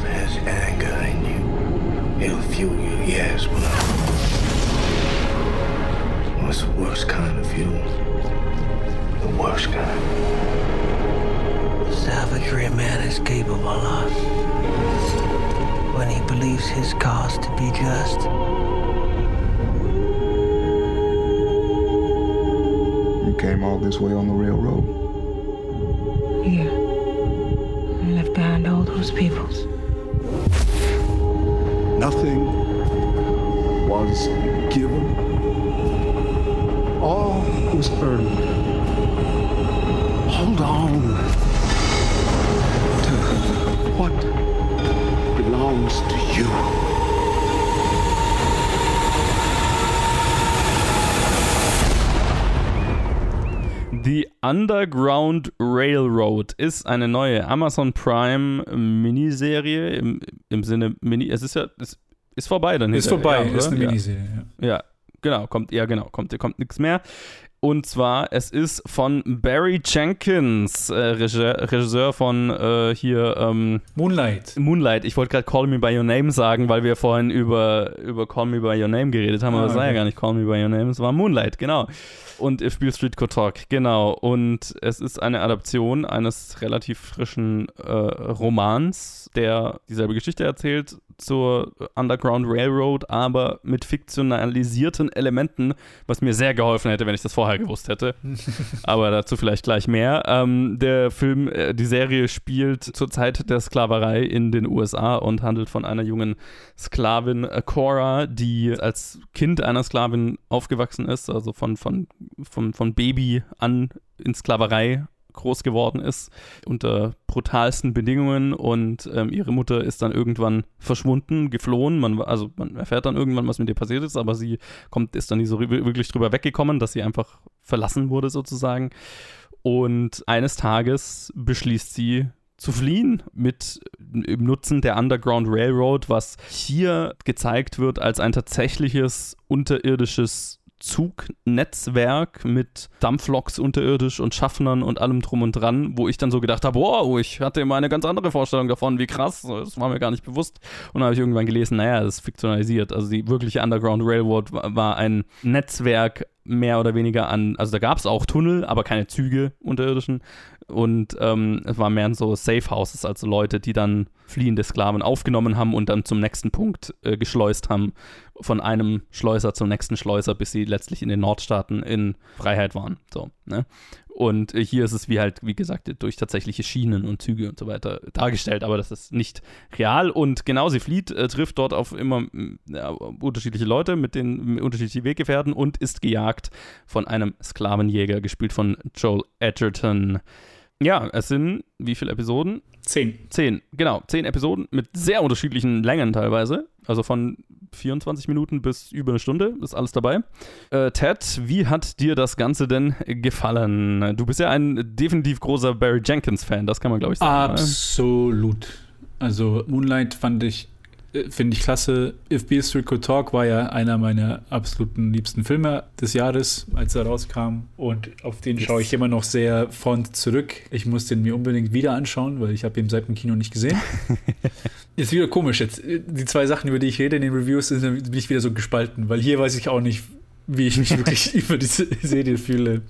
[SPEAKER 13] There's anger in you. It'll fuel you, yes, but what's the worst kind of fuel? The worst kind. Savagery a man is capable of when he believes his cause to be just.
[SPEAKER 15] You came all this way on the railroad?
[SPEAKER 14] Yeah. I left behind all those peoples.
[SPEAKER 15] Nothing was given. All was earned. Hold on to what belongs to you.
[SPEAKER 5] The Underground Railroad ist eine neue Amazon Prime Miniserie im, im Sinne Mini. Es ist ja, es ist vorbei dann.
[SPEAKER 11] Ist vorbei,
[SPEAKER 5] ja,
[SPEAKER 11] ist eine
[SPEAKER 5] Ja.
[SPEAKER 11] Miniserie, ja.
[SPEAKER 5] Ja, genau, kommt, ja genau, kommt, kommt nichts mehr. Und zwar, es ist von Barry Jenkins, äh, Regisseur, Regisseur von äh, hier ähm,
[SPEAKER 11] Moonlight.
[SPEAKER 5] Moonlight. Ich wollte gerade Call Me By Your Name sagen, weil wir vorhin über, über Call Me By Your Name geredet haben, aber
[SPEAKER 11] Ah,
[SPEAKER 5] es war ja
[SPEAKER 11] okay.
[SPEAKER 5] gar nicht Call Me By Your Name, es war Moonlight, genau. Und If Beale Street Could Talk, genau. Und es ist eine Adaption eines relativ frischen äh, Romans, der dieselbe Geschichte erzählt zur Underground Railroad, aber mit fiktionalisierten Elementen, was mir sehr geholfen hätte, wenn ich das vorher gewusst hätte. (laughs) aber dazu vielleicht gleich mehr. Ähm, der Film, äh, die Serie spielt zur Zeit der Sklaverei in den USA und handelt von einer jungen Sklavin, äh, Cora, die als Kind einer Sklavin aufgewachsen ist, also von, von, von, von Baby an in Sklaverei groß geworden ist, unter brutalsten Bedingungen und ähm, ihre Mutter ist dann irgendwann verschwunden, geflohen. Man, also man erfährt dann irgendwann, was mit ihr passiert ist, aber sie kommt, ist dann nicht so wirklich drüber weggekommen, dass sie einfach verlassen wurde sozusagen. Und eines Tages beschließt sie zu fliehen mit im Nutzen der Underground Railroad, was hier gezeigt wird als ein tatsächliches unterirdisches Zugnetzwerk mit Dampfloks unterirdisch und Schaffnern und allem drum und dran, wo ich dann so gedacht habe, wow, ich hatte immer eine ganz andere Vorstellung davon, wie krass, das war mir gar nicht bewusst. Und dann habe ich irgendwann gelesen, naja, das ist fiktionalisiert. Also die wirkliche Underground Railroad war, war ein Netzwerk mehr oder weniger an, also da gab es auch Tunnel, aber keine Züge unterirdischen. Und ähm, es waren mehr so Safe Houses, also Leute, die dann fliehende Sklaven aufgenommen haben und dann zum nächsten Punkt äh, geschleust haben, von einem Schleuser zum nächsten Schleuser, bis sie letztlich in den Nordstaaten in Freiheit waren. So, ne? Und äh, hier ist es wie halt, wie gesagt, durch tatsächliche Schienen und Züge und so weiter dargestellt, aber das ist nicht real. Und genau, sie flieht, äh, trifft dort auf immer mm, ja, unterschiedliche Leute mit den mit unterschiedlichen Weggefährten und ist gejagt von einem Sklavenjäger, gespielt von Joel Edgerton. Ja, es sind wie viele Episoden?
[SPEAKER 11] Zehn.
[SPEAKER 5] Zehn, genau. Zehn Episoden mit sehr unterschiedlichen Längen teilweise. Also von 24 Minuten bis über eine Stunde ist alles dabei. Äh, Ted, wie hat dir das Ganze denn gefallen? Du bist ja ein definitiv großer Barry Jenkins-Fan, das kann man, glaube ich, sagen.
[SPEAKER 11] Absolut. Also Moonlight fand ich finde ich klasse. If Beatrice Could Talk war ja einer meiner absoluten liebsten Filme des Jahres, als er rauskam. Und auf den yes. schaue ich immer noch sehr fond zurück. Ich muss den mir unbedingt wieder anschauen, weil ich habe ihn seit dem Kino nicht gesehen. (laughs) Ist wieder komisch jetzt. Die zwei Sachen, über die ich rede in den Reviews, sind, bin ich wieder so gespalten, weil hier weiß ich auch nicht, wie ich mich wirklich (laughs) über diese Serie fühle.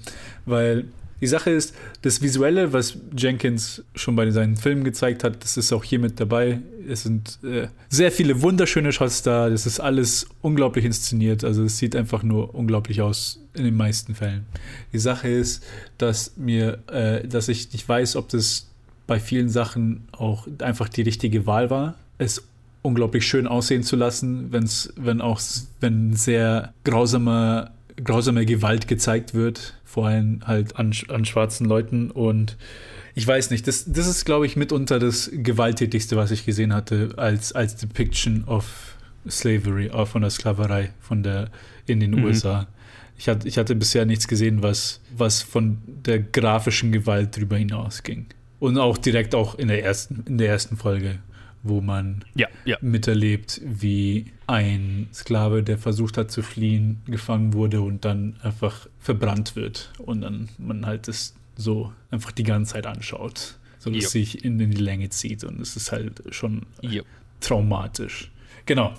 [SPEAKER 11] Weil die Sache ist, das Visuelle, was Jenkins schon bei seinen Filmen gezeigt hat, das ist auch hier mit dabei. Es sind äh, sehr viele wunderschöne Shots da. Das ist alles unglaublich inszeniert. Also es sieht einfach nur unglaublich aus in den meisten Fällen. Die Sache ist, dass mir, äh, dass ich nicht weiß, ob das bei vielen Sachen auch einfach die richtige Wahl war. Es unglaublich schön aussehen zu lassen, wenn's, wenn auch wenn sehr grausamer grausame Gewalt gezeigt wird, vor allem halt an, an schwarzen Leuten. Und ich weiß nicht, das, das ist, glaube ich, mitunter das Gewalttätigste, was ich gesehen hatte, als, als Depiction of Slavery, auch von der Sklaverei von der, in den mhm. USA. Ich hatte, ich hatte bisher nichts gesehen, was, was von der grafischen Gewalt drüber hinausging. Und auch direkt auch in der ersten, in der ersten Folge wo man
[SPEAKER 5] ja, ja.
[SPEAKER 11] miterlebt, wie ein Sklave, der versucht hat zu fliehen, gefangen wurde und dann einfach verbrannt wird und dann man halt das so einfach die ganze Zeit anschaut, so dass es sich in die Länge zieht und es ist halt schon
[SPEAKER 5] jo.
[SPEAKER 11] traumatisch. Genau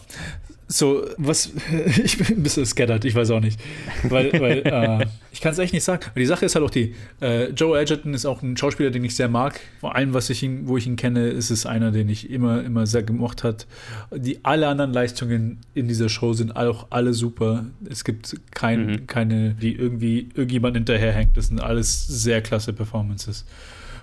[SPEAKER 11] so, was, (laughs) ich bin ein bisschen scattert, ich weiß auch nicht. Weil, weil äh, ich kann es echt nicht sagen. Die Sache ist halt auch die, äh, Joe Edgerton ist auch ein Schauspieler, den ich sehr mag. Vor allem, was ich ihn, wo ich ihn kenne, ist es einer, den ich immer, immer sehr gemocht hat. Die alle anderen Leistungen in dieser Show sind auch alle super. Es gibt kein, mhm. keine, die irgendwie irgendjemand hinterherhängt. Das sind alles sehr klasse Performances.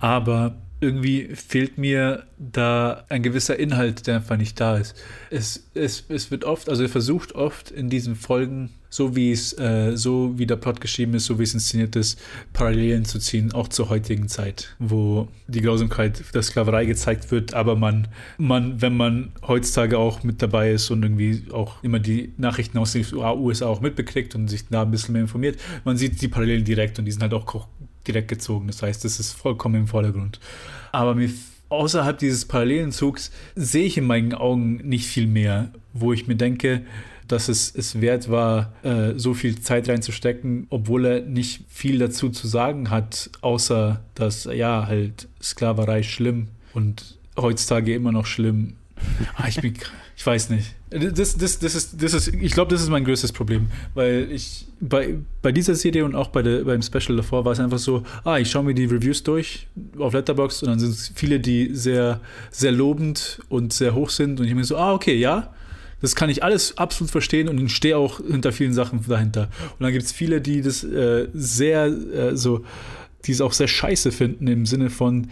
[SPEAKER 11] Aber irgendwie fehlt mir da ein gewisser Inhalt, der einfach nicht da ist. Es, es, es wird oft, also er versucht oft in diesen Folgen, so wie es, äh, so wie der Plot geschrieben ist, so wie es inszeniert ist, Parallelen zu ziehen, auch zur heutigen Zeit, wo die Grausamkeit der Sklaverei gezeigt wird, aber man, man, wenn man heutzutage auch mit dabei ist und irgendwie auch immer die Nachrichten aus den USA auch mitbekriegt und sich da ein bisschen mehr informiert, man sieht die Parallelen direkt und die sind halt auch direkt gezogen. Das heißt, das ist vollkommen im Vordergrund. Aber mir außerhalb dieses Parallelenzugs sehe ich in meinen Augen nicht viel mehr, wo ich mir denke, dass es es wert war, äh, so viel Zeit reinzustecken, obwohl er nicht viel dazu zu sagen hat, außer dass ja halt Sklaverei schlimm und heutzutage immer noch schlimm. Ah, ich bin ich weiß nicht. Das, das, das ist, das ist, ich glaube, das ist mein größtes Problem, weil ich bei, bei dieser Serie und auch bei der, beim Special davor war es einfach so, ah, ich schaue mir die Reviews durch auf Letterboxd und dann sind es viele, die sehr, sehr lobend und sehr hoch sind und ich mir so, ah, okay, ja, das kann ich alles absolut verstehen und stehe auch hinter vielen Sachen dahinter. Und dann gibt es viele, die das äh, sehr, äh, so, die es auch sehr scheiße finden im Sinne von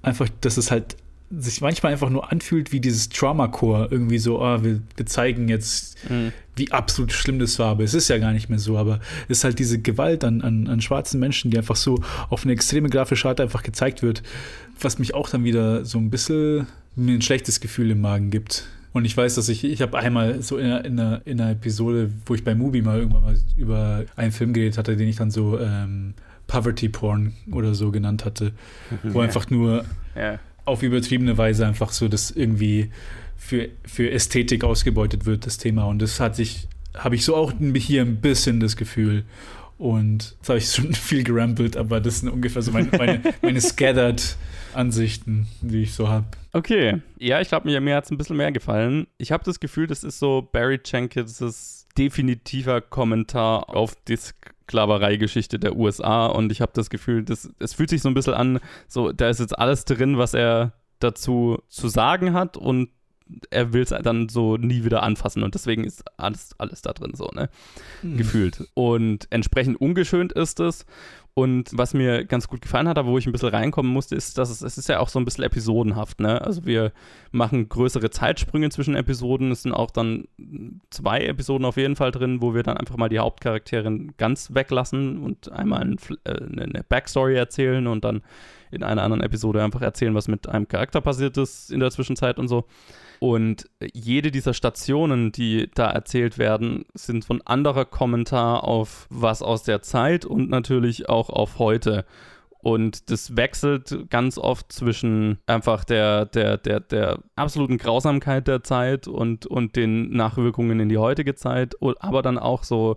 [SPEAKER 11] einfach, dass es halt sich manchmal einfach nur anfühlt wie dieses Trauma-Core. Irgendwie so, oh, wir, wir zeigen jetzt, mhm. wie absolut schlimm das war. Aber es ist ja gar nicht mehr so. Aber es ist halt diese Gewalt an, an, an schwarzen Menschen, die einfach so auf eine extreme grafische Art einfach gezeigt wird, was mich auch dann wieder so ein bisschen mir ein schlechtes Gefühl im Magen gibt. Und ich weiß, dass ich, ich habe einmal so in einer, in, einer, in einer Episode, wo ich bei Mubi mal irgendwann mal über einen Film geredet hatte, den ich dann so ähm, Poverty Porn oder so genannt hatte, wo (laughs) einfach nur ja auf übertriebene Weise einfach so, dass irgendwie für, für Ästhetik ausgebeutet wird, das Thema. Und das hat sich, habe ich so auch hier ein bisschen das Gefühl. Und das habe ich schon (laughs) viel gerampelt, aber das sind ungefähr so meine, meine, (laughs) meine scattered Ansichten, die ich so habe.
[SPEAKER 5] Okay. Ja, ich glaube, mir, mir hat es ein bisschen mehr gefallen. Ich habe das Gefühl, das ist so Barry Jenkins' definitiver Kommentar auf die Sklavereigeschichte der USA und ich habe das Gefühl, das, es fühlt sich so ein bisschen an, so da ist jetzt alles drin, was er dazu zu sagen hat und er will es dann so nie wieder anfassen und deswegen ist alles, alles da drin so, ne? Mhm. Gefühlt. Und entsprechend ungeschönt ist es Und was mir ganz gut gefallen hat, aber wo ich ein bisschen reinkommen musste, ist, dass es, es ist ja auch so ein bisschen episodenhaft, ne? Also wir machen größere Zeitsprünge zwischen Episoden. Es sind auch dann zwei Episoden auf jeden Fall drin, wo wir dann einfach mal die Hauptcharakterin ganz weglassen und einmal ein, äh, eine Backstory erzählen und dann in einer anderen Episode einfach erzählen, was mit einem Charakter passiert ist in der Zwischenzeit und so. Und jede dieser Stationen, die da erzählt werden, sind von anderer Kommentar auf was aus der Zeit und natürlich auch auf heute. Und das wechselt ganz oft zwischen einfach der, der, der, der absoluten Grausamkeit der Zeit und, und den Nachwirkungen in die heutige Zeit, aber dann auch so,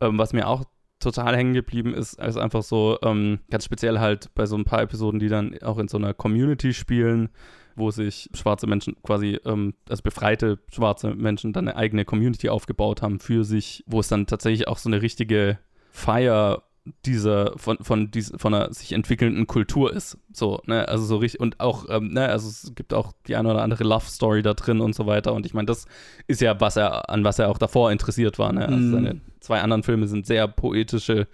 [SPEAKER 5] ähm, was mir auch total hängen geblieben ist, ist einfach so, ähm, ganz speziell halt bei so ein paar Episoden, die dann auch in so einer Community spielen, wo sich schwarze Menschen quasi, ähm, also befreite schwarze Menschen dann eine eigene Community aufgebaut haben für sich, wo es dann tatsächlich auch so eine richtige Feier dieser von von dieser von einer sich entwickelnden Kultur ist. So ne also so richtig und auch ähm, ne also es gibt auch die eine oder andere Love Story da drin und so weiter. Und ich meine das ist ja was er an was er auch davor interessiert war ne? Also
[SPEAKER 11] Mhm.
[SPEAKER 5] seine zwei anderen Filme sind sehr poetische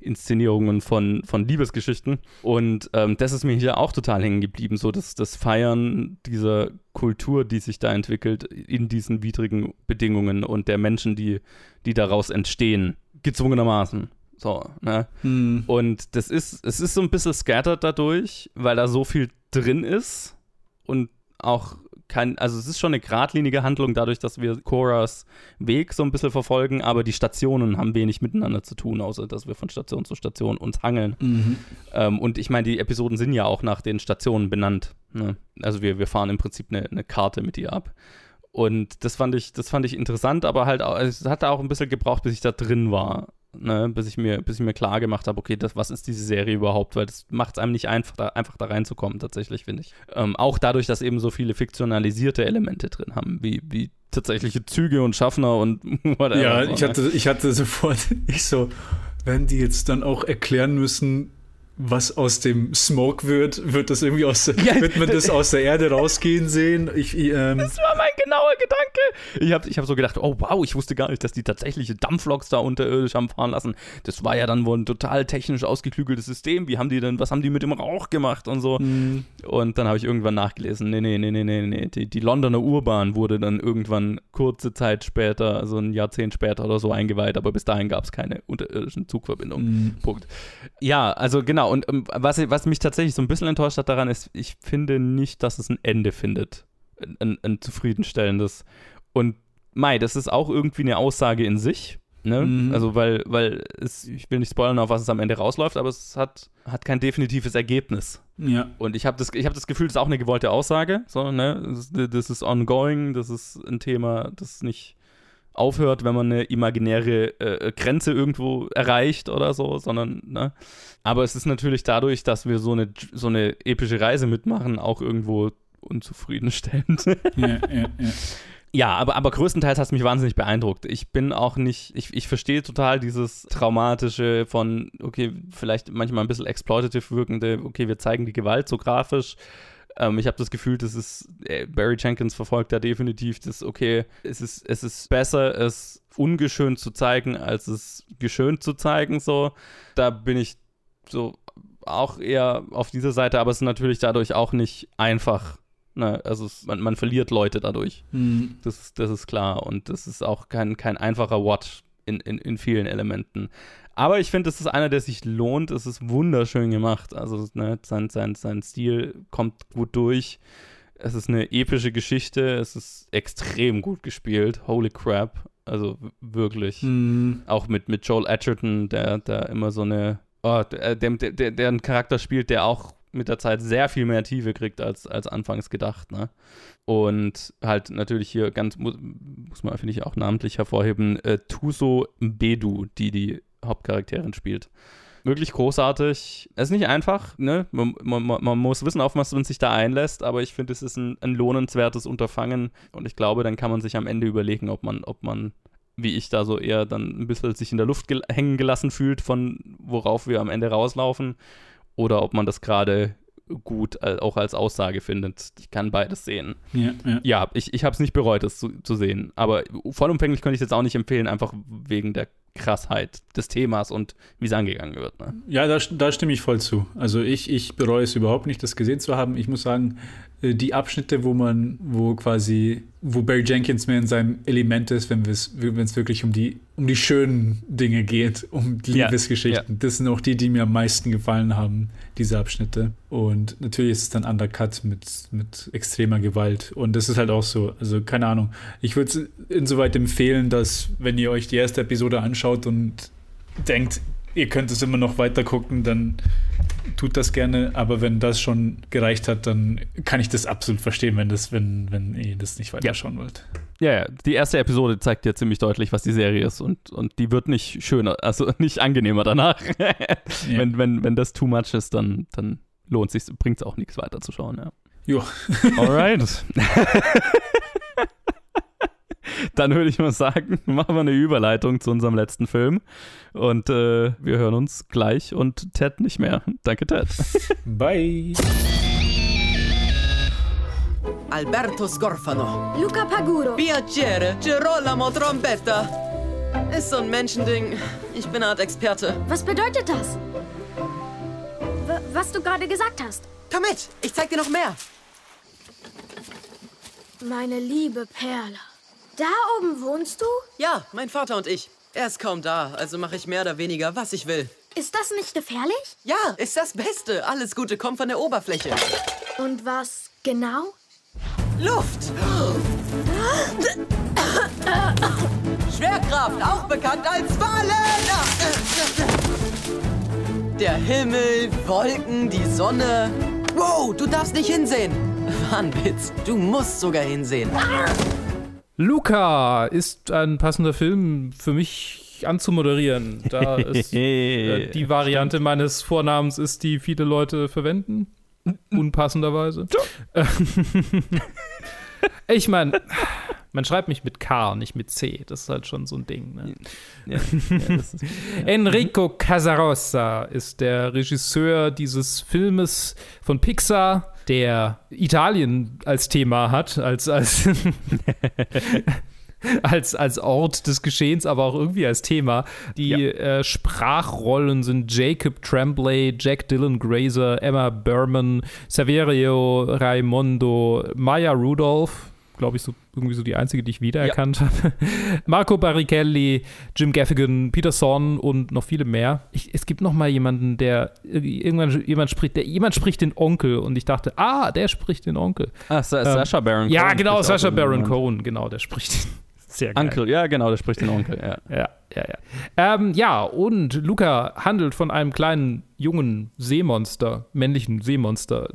[SPEAKER 5] Inszenierungen von, von Liebesgeschichten. Und ähm, das ist mir hier auch total hängen geblieben, so dass das Feiern dieser Kultur, die sich da entwickelt, in diesen widrigen Bedingungen und der Menschen, die, die daraus entstehen, gezwungenermaßen. So, ne?
[SPEAKER 11] Hm.
[SPEAKER 5] Und das ist, es ist so ein bisschen scattered dadurch, weil da so viel drin ist und auch kein, also es ist schon eine geradlinige Handlung dadurch, dass wir Coras Weg so ein bisschen verfolgen, aber die Stationen haben wenig miteinander zu tun, außer dass wir von Station zu Station uns hangeln.
[SPEAKER 11] Mhm.
[SPEAKER 5] Ähm, und ich meine, die Episoden sind ja auch nach den Stationen benannt. Ne? Also wir, wir fahren im Prinzip eine, eine Karte mit ihr ab. Und das fand ich, das fand ich interessant, aber halt auch, es hat auch ein bisschen gebraucht, bis ich da drin war. Ne, bis ich mir, bis ich mir klar gemacht habe, okay, das, was ist diese Serie überhaupt? Weil das macht es einem nicht einfach, da, einfach da reinzukommen, tatsächlich, finde ich. Ähm, auch dadurch, dass eben so viele fiktionalisierte Elemente drin haben, wie, wie tatsächliche Züge und Schaffner und (laughs) whatever.
[SPEAKER 11] Ja, ich hatte, ich hatte sofort, (laughs) ich so, wenn die jetzt dann auch erklären müssen, was aus dem Smoke wird, wird das irgendwie aus,
[SPEAKER 5] Ja,
[SPEAKER 11] wird man das aus der Erde rausgehen sehen? Ich, ähm,
[SPEAKER 5] Das war mein genauer Gedanke. Ich habe ich hab so gedacht, oh wow, ich wusste gar nicht, dass die tatsächliche Dampfloks da unterirdisch haben fahren lassen. Das war ja dann wohl ein total technisch ausgeklügeltes System. Wie haben die denn, was haben die mit dem Rauch gemacht und so?
[SPEAKER 11] Mhm.
[SPEAKER 5] Und dann habe ich irgendwann nachgelesen, nee, nee, nee, nee, nee, nee. Die, die Londoner Urbahn wurde dann irgendwann kurze Zeit später, also ein Jahrzehnt später oder so eingeweiht, aber bis dahin gab es keine unterirdischen Zugverbindungen.
[SPEAKER 11] Mhm.
[SPEAKER 5] Punkt. Ja, also genau. Und ähm, was, was mich tatsächlich so ein bisschen enttäuscht hat daran ist, ich finde nicht, dass es ein Ende findet. Ein, ein, ein zufriedenstellendes. Und Mai, das ist auch irgendwie eine Aussage in sich. Ne?
[SPEAKER 11] Mhm.
[SPEAKER 5] Also, weil, weil es, ich will nicht spoilern, auf was es am Ende rausläuft, aber es hat, hat kein definitives Ergebnis.
[SPEAKER 11] ja.
[SPEAKER 5] Und ich habe das, ich hab das Gefühl, das ist auch eine gewollte Aussage. So, ne? Das, das ist ongoing, das ist ein Thema, das nicht aufhört, wenn man eine imaginäre äh, Grenze irgendwo erreicht oder so, sondern, ne? Aber es ist natürlich dadurch, dass wir so eine, so eine epische Reise mitmachen, auch irgendwo unzufriedenstellend.
[SPEAKER 11] Ja, ja, ja. (laughs)
[SPEAKER 5] Ja, aber, aber größtenteils hat es mich wahnsinnig beeindruckt. Ich bin auch nicht, ich, ich verstehe total dieses Traumatische von, okay, vielleicht manchmal ein bisschen exploitative wirkende, okay, wir zeigen die Gewalt so grafisch. Ähm, ich habe das Gefühl, das ist, äh, Barry Jenkins verfolgt da definitiv das, okay, es ist, es ist besser, es ungeschönt zu zeigen, als es geschönt zu zeigen, so. Da bin ich so auch eher auf dieser Seite, aber es ist natürlich dadurch auch nicht einfach. Ne? Also es, man, man verliert Leute dadurch.
[SPEAKER 11] Mhm.
[SPEAKER 5] Das, ist- das ist klar. Und das ist auch kein, kein einfacher Watch in, in, in vielen Elementen. Aber ich finde, es ist einer, der sich lohnt. Es ist wunderschön gemacht. Also ne, sein, sein, sein Stil kommt gut durch. Es ist eine epische Geschichte. Es ist extrem gut gespielt. Holy crap. Also wirklich.
[SPEAKER 11] Mhm.
[SPEAKER 5] Auch mit, mit Joel Edgerton, der, der immer so eine, oh, der, der, der, der einen Charakter spielt, der auch mit der Zeit sehr viel mehr Tiefe kriegt als, als anfangs gedacht, ne? Und halt natürlich hier ganz, muss, muss man, finde ich, auch namentlich hervorheben, äh, Tuso Bedu, die die Hauptcharakterin spielt. Wirklich großartig. Es ist nicht einfach, ne? Man, man, man muss wissen, auf was man sich da einlässt, aber ich finde, es ist ein, ein lohnenswertes Unterfangen und ich glaube, dann kann man sich am Ende überlegen, ob man, ob man wie ich da so eher dann ein bisschen sich in der Luft gel hängen gelassen fühlt, von worauf wir am Ende rauslaufen, oder ob man das gerade gut äh, auch als Aussage findet. Ich kann beides sehen.
[SPEAKER 11] Ja, ja.
[SPEAKER 5] Ja, ich, ich habe es nicht bereut, es zu, zu sehen. Aber vollumfänglich könnte ich es jetzt auch nicht empfehlen, einfach wegen der Krassheit des Themas und wie es angegangen wird. Ne?
[SPEAKER 11] Ja, da, da stimme ich voll zu. Also ich, ich bereue es überhaupt nicht, das gesehen zu haben. Ich muss sagen, die Abschnitte, wo man, wo quasi, wo Barry Jenkins mehr in seinem Element ist, wenn es wirklich um die, um die schönen Dinge geht, um Liebesgeschichten. Ja, ja. Das sind auch die, die mir am meisten gefallen haben, diese Abschnitte. Und natürlich ist es dann undercut mit, mit extremer Gewalt. Und das ist halt auch so, also keine Ahnung. Ich würde es insoweit empfehlen, dass, wenn ihr euch die erste Episode anschaut und denkt, ihr könnt es immer noch weiter gucken, dann tut das gerne. Aber wenn das schon gereicht hat, dann kann ich das absolut verstehen, wenn, das, wenn, wenn ihr das nicht weiterschauen ja. wollt.
[SPEAKER 5] Ja, ja, die erste Episode zeigt ja ziemlich deutlich, was die Serie ist und, und die wird nicht schöner, also (laughs) nicht angenehmer danach. (laughs) ja. wenn, wenn, wenn das too much ist, dann, dann lohnt es sich, bringt es auch nichts weiter zu schauen, ja.
[SPEAKER 11] Jo.
[SPEAKER 5] Alright. (laughs) Dann würde ich mal sagen, (laughs) machen wir eine Überleitung zu unserem letzten Film. Und äh, wir hören uns gleich und Ted nicht mehr. (laughs) Danke, Ted. (laughs)
[SPEAKER 11] Bye.
[SPEAKER 16] Alberto Scorfano.
[SPEAKER 17] Luca Paguro.
[SPEAKER 16] Piacere, Girolamo Trombetta. Ist so ein Menschending. Ich bin Art Experte.
[SPEAKER 17] Was bedeutet das? W was du gerade gesagt hast.
[SPEAKER 16] Komm mit, ich zeig dir noch mehr.
[SPEAKER 17] Meine liebe Perle. Da oben wohnst du?
[SPEAKER 16] Ja, mein Vater und ich. Er ist kaum da, also mache ich mehr oder weniger, was ich will.
[SPEAKER 17] Ist das nicht gefährlich?
[SPEAKER 16] Ja, ist das Beste. Alles Gute kommt von der Oberfläche.
[SPEAKER 17] Und was genau?
[SPEAKER 16] Luft! Schwerkraft, auch bekannt als Fallen! Der Himmel, Wolken, die Sonne. Wow, du darfst nicht hinsehen. War ein Witz. Du musst sogar hinsehen.
[SPEAKER 4] Luca ist ein passender Film für mich anzumoderieren. Da (laughs) ist äh, die Variante meines Vornamens ist, die viele Leute verwenden. Unpassenderweise. (laughs) ich meine, man schreibt mich mit K, nicht mit C. Das ist halt schon so ein Ding. Ne? Ja, ja, (laughs) Enrico Casarossa ist der Regisseur dieses Filmes von Pixar der Italien als Thema hat, als, als, (laughs) als, als Ort des Geschehens, aber auch irgendwie als Thema. Die ja. äh, Sprachrollen sind Jacob Tremblay, Jack Dylan Grazer, Emma Berman, Saverio Raimondo, Maya Rudolph, glaube ich, so irgendwie so die einzige, die ich wiedererkannt ja. habe. (laughs) Marco Barrichelli, Jim Gaffigan, Peter Son und noch viele mehr. Ich, es gibt noch mal jemanden, der irgendwann jemand spricht, der jemand spricht den Onkel und ich dachte, ah, der spricht den Onkel.
[SPEAKER 5] Ah, Sa ähm, Sascha Baron
[SPEAKER 4] Cohen. Ja, genau, Sascha Baron Cohen, genau, der spricht den. (laughs)
[SPEAKER 5] Sehr geil. Onkel, ja, genau, der spricht den Onkel, ja.
[SPEAKER 4] Ja, ja, ja. Ähm, ja, und Luca handelt von einem kleinen, jungen Seemonster, männlichen Seemonster,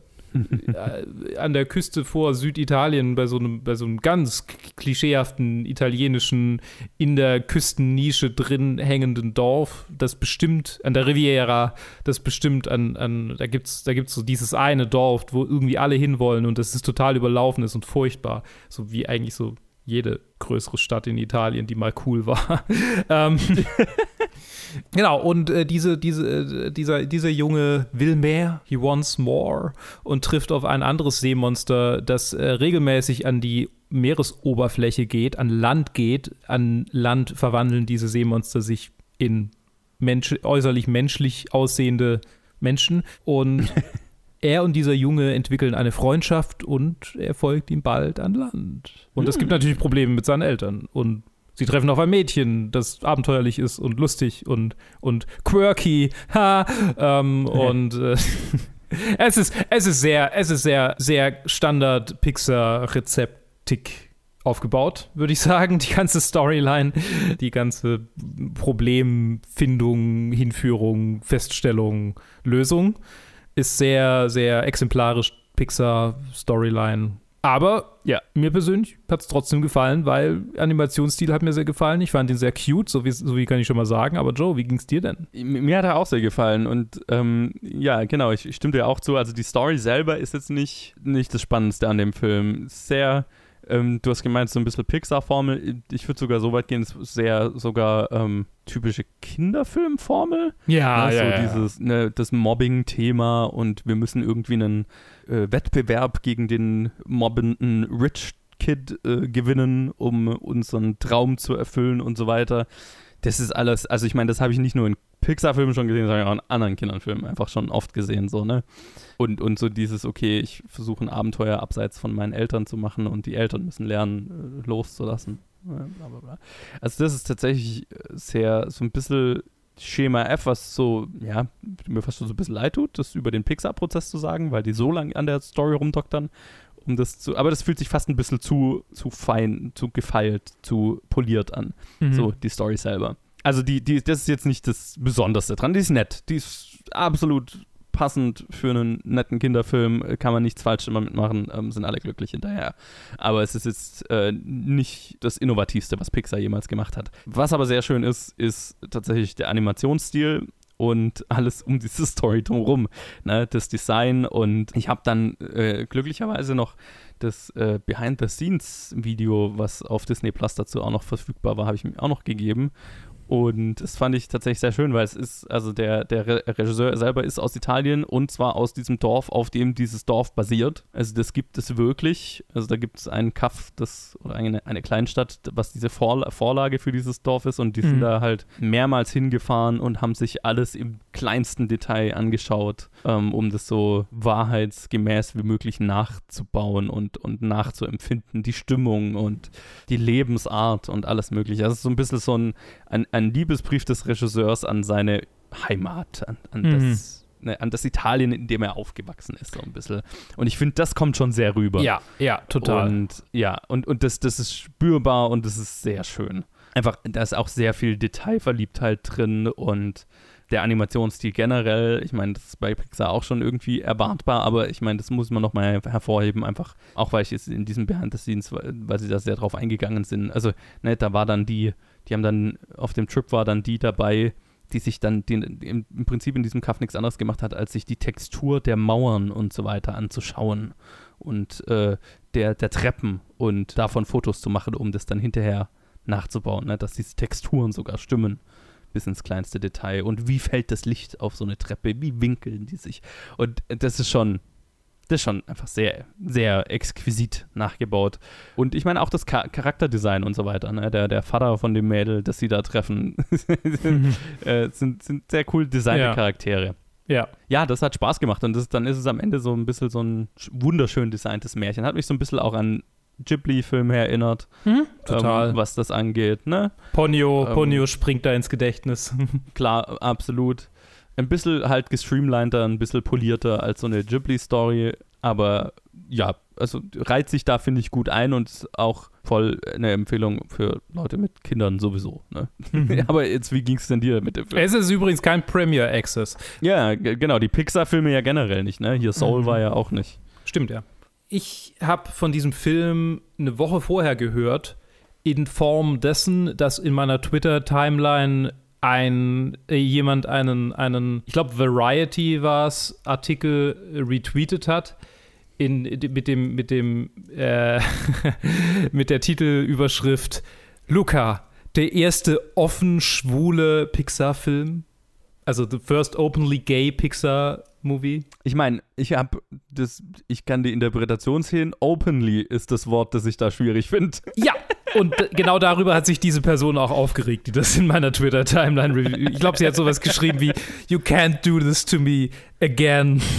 [SPEAKER 4] an der Küste vor Süditalien bei so einem, bei so einem ganz klischeehaften italienischen, in der Küstennische drin hängenden Dorf, das bestimmt an der Riviera, das bestimmt an, an da gibt es da gibt's so dieses eine Dorf, wo irgendwie alle hinwollen und das ist total überlaufen ist und furchtbar. So wie eigentlich so jede größere Stadt in Italien, die mal cool war. (laughs) ähm, (laughs) genau, und äh, diese, diese, äh, dieser, dieser Junge will mehr, he wants more und trifft auf ein anderes Seemonster, das äh, regelmäßig an die Meeresoberfläche geht, an Land geht. An Land verwandeln diese Seemonster sich in Mensch, äußerlich menschlich aussehende Menschen und (laughs) er und dieser Junge entwickeln eine Freundschaft und er folgt ihm bald an Land. Und es gibt hm. natürlich Probleme mit seinen Eltern. Und sie treffen auf ein Mädchen, das abenteuerlich ist und lustig und, und quirky. Ha! Ähm, (laughs) und äh, (laughs) es ist, es ist sehr, es ist sehr, sehr Standard Pixar-Rezeptik aufgebaut, würde ich sagen. Die ganze Storyline, die ganze Problemfindung, Hinführung, Feststellung, Lösung ist sehr, sehr exemplarisch Pixar-Storyline. Aber ja, mir persönlich hat es trotzdem gefallen, weil Animationsstil hat mir sehr gefallen. Ich fand ihn sehr cute, so wie, so wie kann ich schon mal sagen. Aber Joe, wie ging es dir denn?
[SPEAKER 5] Mir hat er auch sehr gefallen. Und ähm, ja, genau, ich, ich stimme dir auch zu. Also die Story selber ist jetzt nicht, nicht das Spannendste an dem Film. Sehr ähm, du hast gemeint, so ein bisschen Pixar-Formel. Ich würde sogar so weit gehen, es ist sehr sogar ähm, typische Kinderfilm-Formel.
[SPEAKER 4] Ja,
[SPEAKER 5] ne?
[SPEAKER 4] ja,
[SPEAKER 5] so dieses, ne, das Mobbing-Thema und wir müssen irgendwie einen äh, Wettbewerb gegen den mobbenden Rich Kid äh, gewinnen, um unseren Traum zu erfüllen und so weiter. das ist alles, also ich meine, das habe ich nicht nur in Pixar-Filmen schon gesehen, sondern auch in anderen Kinderfilmen einfach schon oft gesehen, so, ne? Und, und so dieses, okay, ich versuche ein Abenteuer abseits von meinen Eltern zu machen und die Eltern müssen lernen, äh, loszulassen. Bla, bla, bla. Also das ist tatsächlich sehr, so ein bisschen Schema F, was so, ja, mir fast so ein bisschen leid tut, das über den Pixar-Prozess zu sagen, weil die so lange an der Story rumdoktern, um das zu, aber das fühlt sich fast ein bisschen zu, zu fein, zu gefeilt, zu poliert an,
[SPEAKER 4] Mhm.
[SPEAKER 5] so die Story selber. Also die, die, das ist jetzt nicht das Besonderste dran, die ist nett, die ist absolut passend für einen netten Kinderfilm, kann man nichts falsch immer mitmachen, ähm, sind alle glücklich hinterher. Aber es ist jetzt äh, nicht das Innovativste, was Pixar jemals gemacht hat. Was aber sehr schön ist, ist tatsächlich der Animationsstil und alles um diese Story drumherum. Ne? Das Design und ich habe dann äh, glücklicherweise noch das äh, Behind-the-Scenes-Video, was auf Disney Plus dazu auch noch verfügbar war, habe ich mir auch noch gegeben. Und das fand ich tatsächlich sehr schön, weil es ist, also der, der Re Regisseur selber ist aus Italien und zwar aus diesem Dorf, auf dem dieses Dorf basiert. Also das gibt es wirklich. Also da gibt es einen Kaff, das, oder eine, eine Kleinstadt, was diese Vorla Vorlage für dieses Dorf ist und die sind
[SPEAKER 4] Mhm.
[SPEAKER 5] da halt mehrmals hingefahren und haben sich alles im kleinsten Detail angeschaut, ähm, um das so wahrheitsgemäß wie möglich nachzubauen und, und nachzuempfinden. Die Stimmung und die Lebensart und alles mögliche. Also es ist so ein bisschen so ein, ein, ein Liebesbrief des Regisseurs an seine Heimat, an, an
[SPEAKER 4] Mhm.
[SPEAKER 5] das ne, an das Italien, in dem er aufgewachsen ist, so ein bisschen. Und ich finde, das kommt schon sehr rüber.
[SPEAKER 4] Ja, ja, total.
[SPEAKER 5] Und ja, und, und das, das ist spürbar und das ist sehr schön. Einfach, da ist auch sehr viel Detailverliebtheit drin und der Animationsstil generell, ich meine, das ist bei Pixar auch schon irgendwie erwartbar, aber ich meine, das muss man nochmal hervorheben, einfach, auch weil ich es in diesem Behind the Scenes, weil sie da sehr drauf eingegangen sind. Also, ne, da war dann die, die haben dann, auf dem Trip war dann die dabei, die sich dann die, im, im Prinzip in diesem Kaff nichts anderes gemacht hat, als sich die Textur der Mauern und so weiter anzuschauen und äh, der, der Treppen und davon Fotos zu machen, um das dann hinterher nachzubauen, ne? dass diese Texturen sogar stimmen bis ins kleinste Detail und wie fällt das Licht auf so eine Treppe, wie winkeln die sich und das ist schon das ist schon einfach sehr, sehr exquisit nachgebaut. Und ich meine auch das Cha Charakterdesign und so weiter. Ne? Der, der Vater von dem Mädel, das sie da treffen, sind, (laughs) äh, sind, sind sehr cool designte
[SPEAKER 4] Ja.
[SPEAKER 5] Charaktere.
[SPEAKER 4] Ja.
[SPEAKER 5] Ja, das hat Spaß gemacht und das, dann ist es am Ende so ein bisschen so ein sch- wunderschön designtes Märchen. Hat mich so ein bisschen auch an Ghibli-Filme erinnert,
[SPEAKER 4] Mhm, total.
[SPEAKER 5] ähm, was das angeht. Ne?
[SPEAKER 4] Ponyo,
[SPEAKER 5] Ähm,
[SPEAKER 4] Ponyo springt da ins Gedächtnis. (laughs)
[SPEAKER 5] Klar, absolut. Ein bisschen halt gestreamliner, ein bisschen polierter als so eine Ghibli-Story, aber ja, also reiht sich da, finde ich, gut ein und ist auch voll eine Empfehlung für Leute mit Kindern sowieso. Ne?
[SPEAKER 4] Mhm. (laughs)
[SPEAKER 5] aber jetzt, wie ging es denn dir mit dem Film?
[SPEAKER 4] es ist übrigens kein Premier Access.
[SPEAKER 5] Ja, genau, die Pixar-Filme ja generell nicht, ne? Hier Soul
[SPEAKER 4] Mhm.
[SPEAKER 5] war ja auch nicht.
[SPEAKER 4] Stimmt, ja. Ich habe von diesem Film eine Woche vorher gehört, in Form dessen, dass in meiner Twitter-Timeline ein äh, jemand einen, einen, ich glaube, Variety war es, Artikel retweetet hat. In, mit dem, mit dem, äh, (laughs) mit der Titelüberschrift Luca, der erste offen schwule Pixar-Film. Also the first openly gay Pixar Movie.
[SPEAKER 5] Ich meine, ich habe das, ich kann die Interpretation sehen. Openly ist das Wort, das ich da schwierig finde.
[SPEAKER 4] Ja, und genau darüber hat sich diese Person auch aufgeregt, die das in meiner Twitter-Timeline review. Ich glaube, sie hat sowas geschrieben wie: You can't do this to me again. (laughs)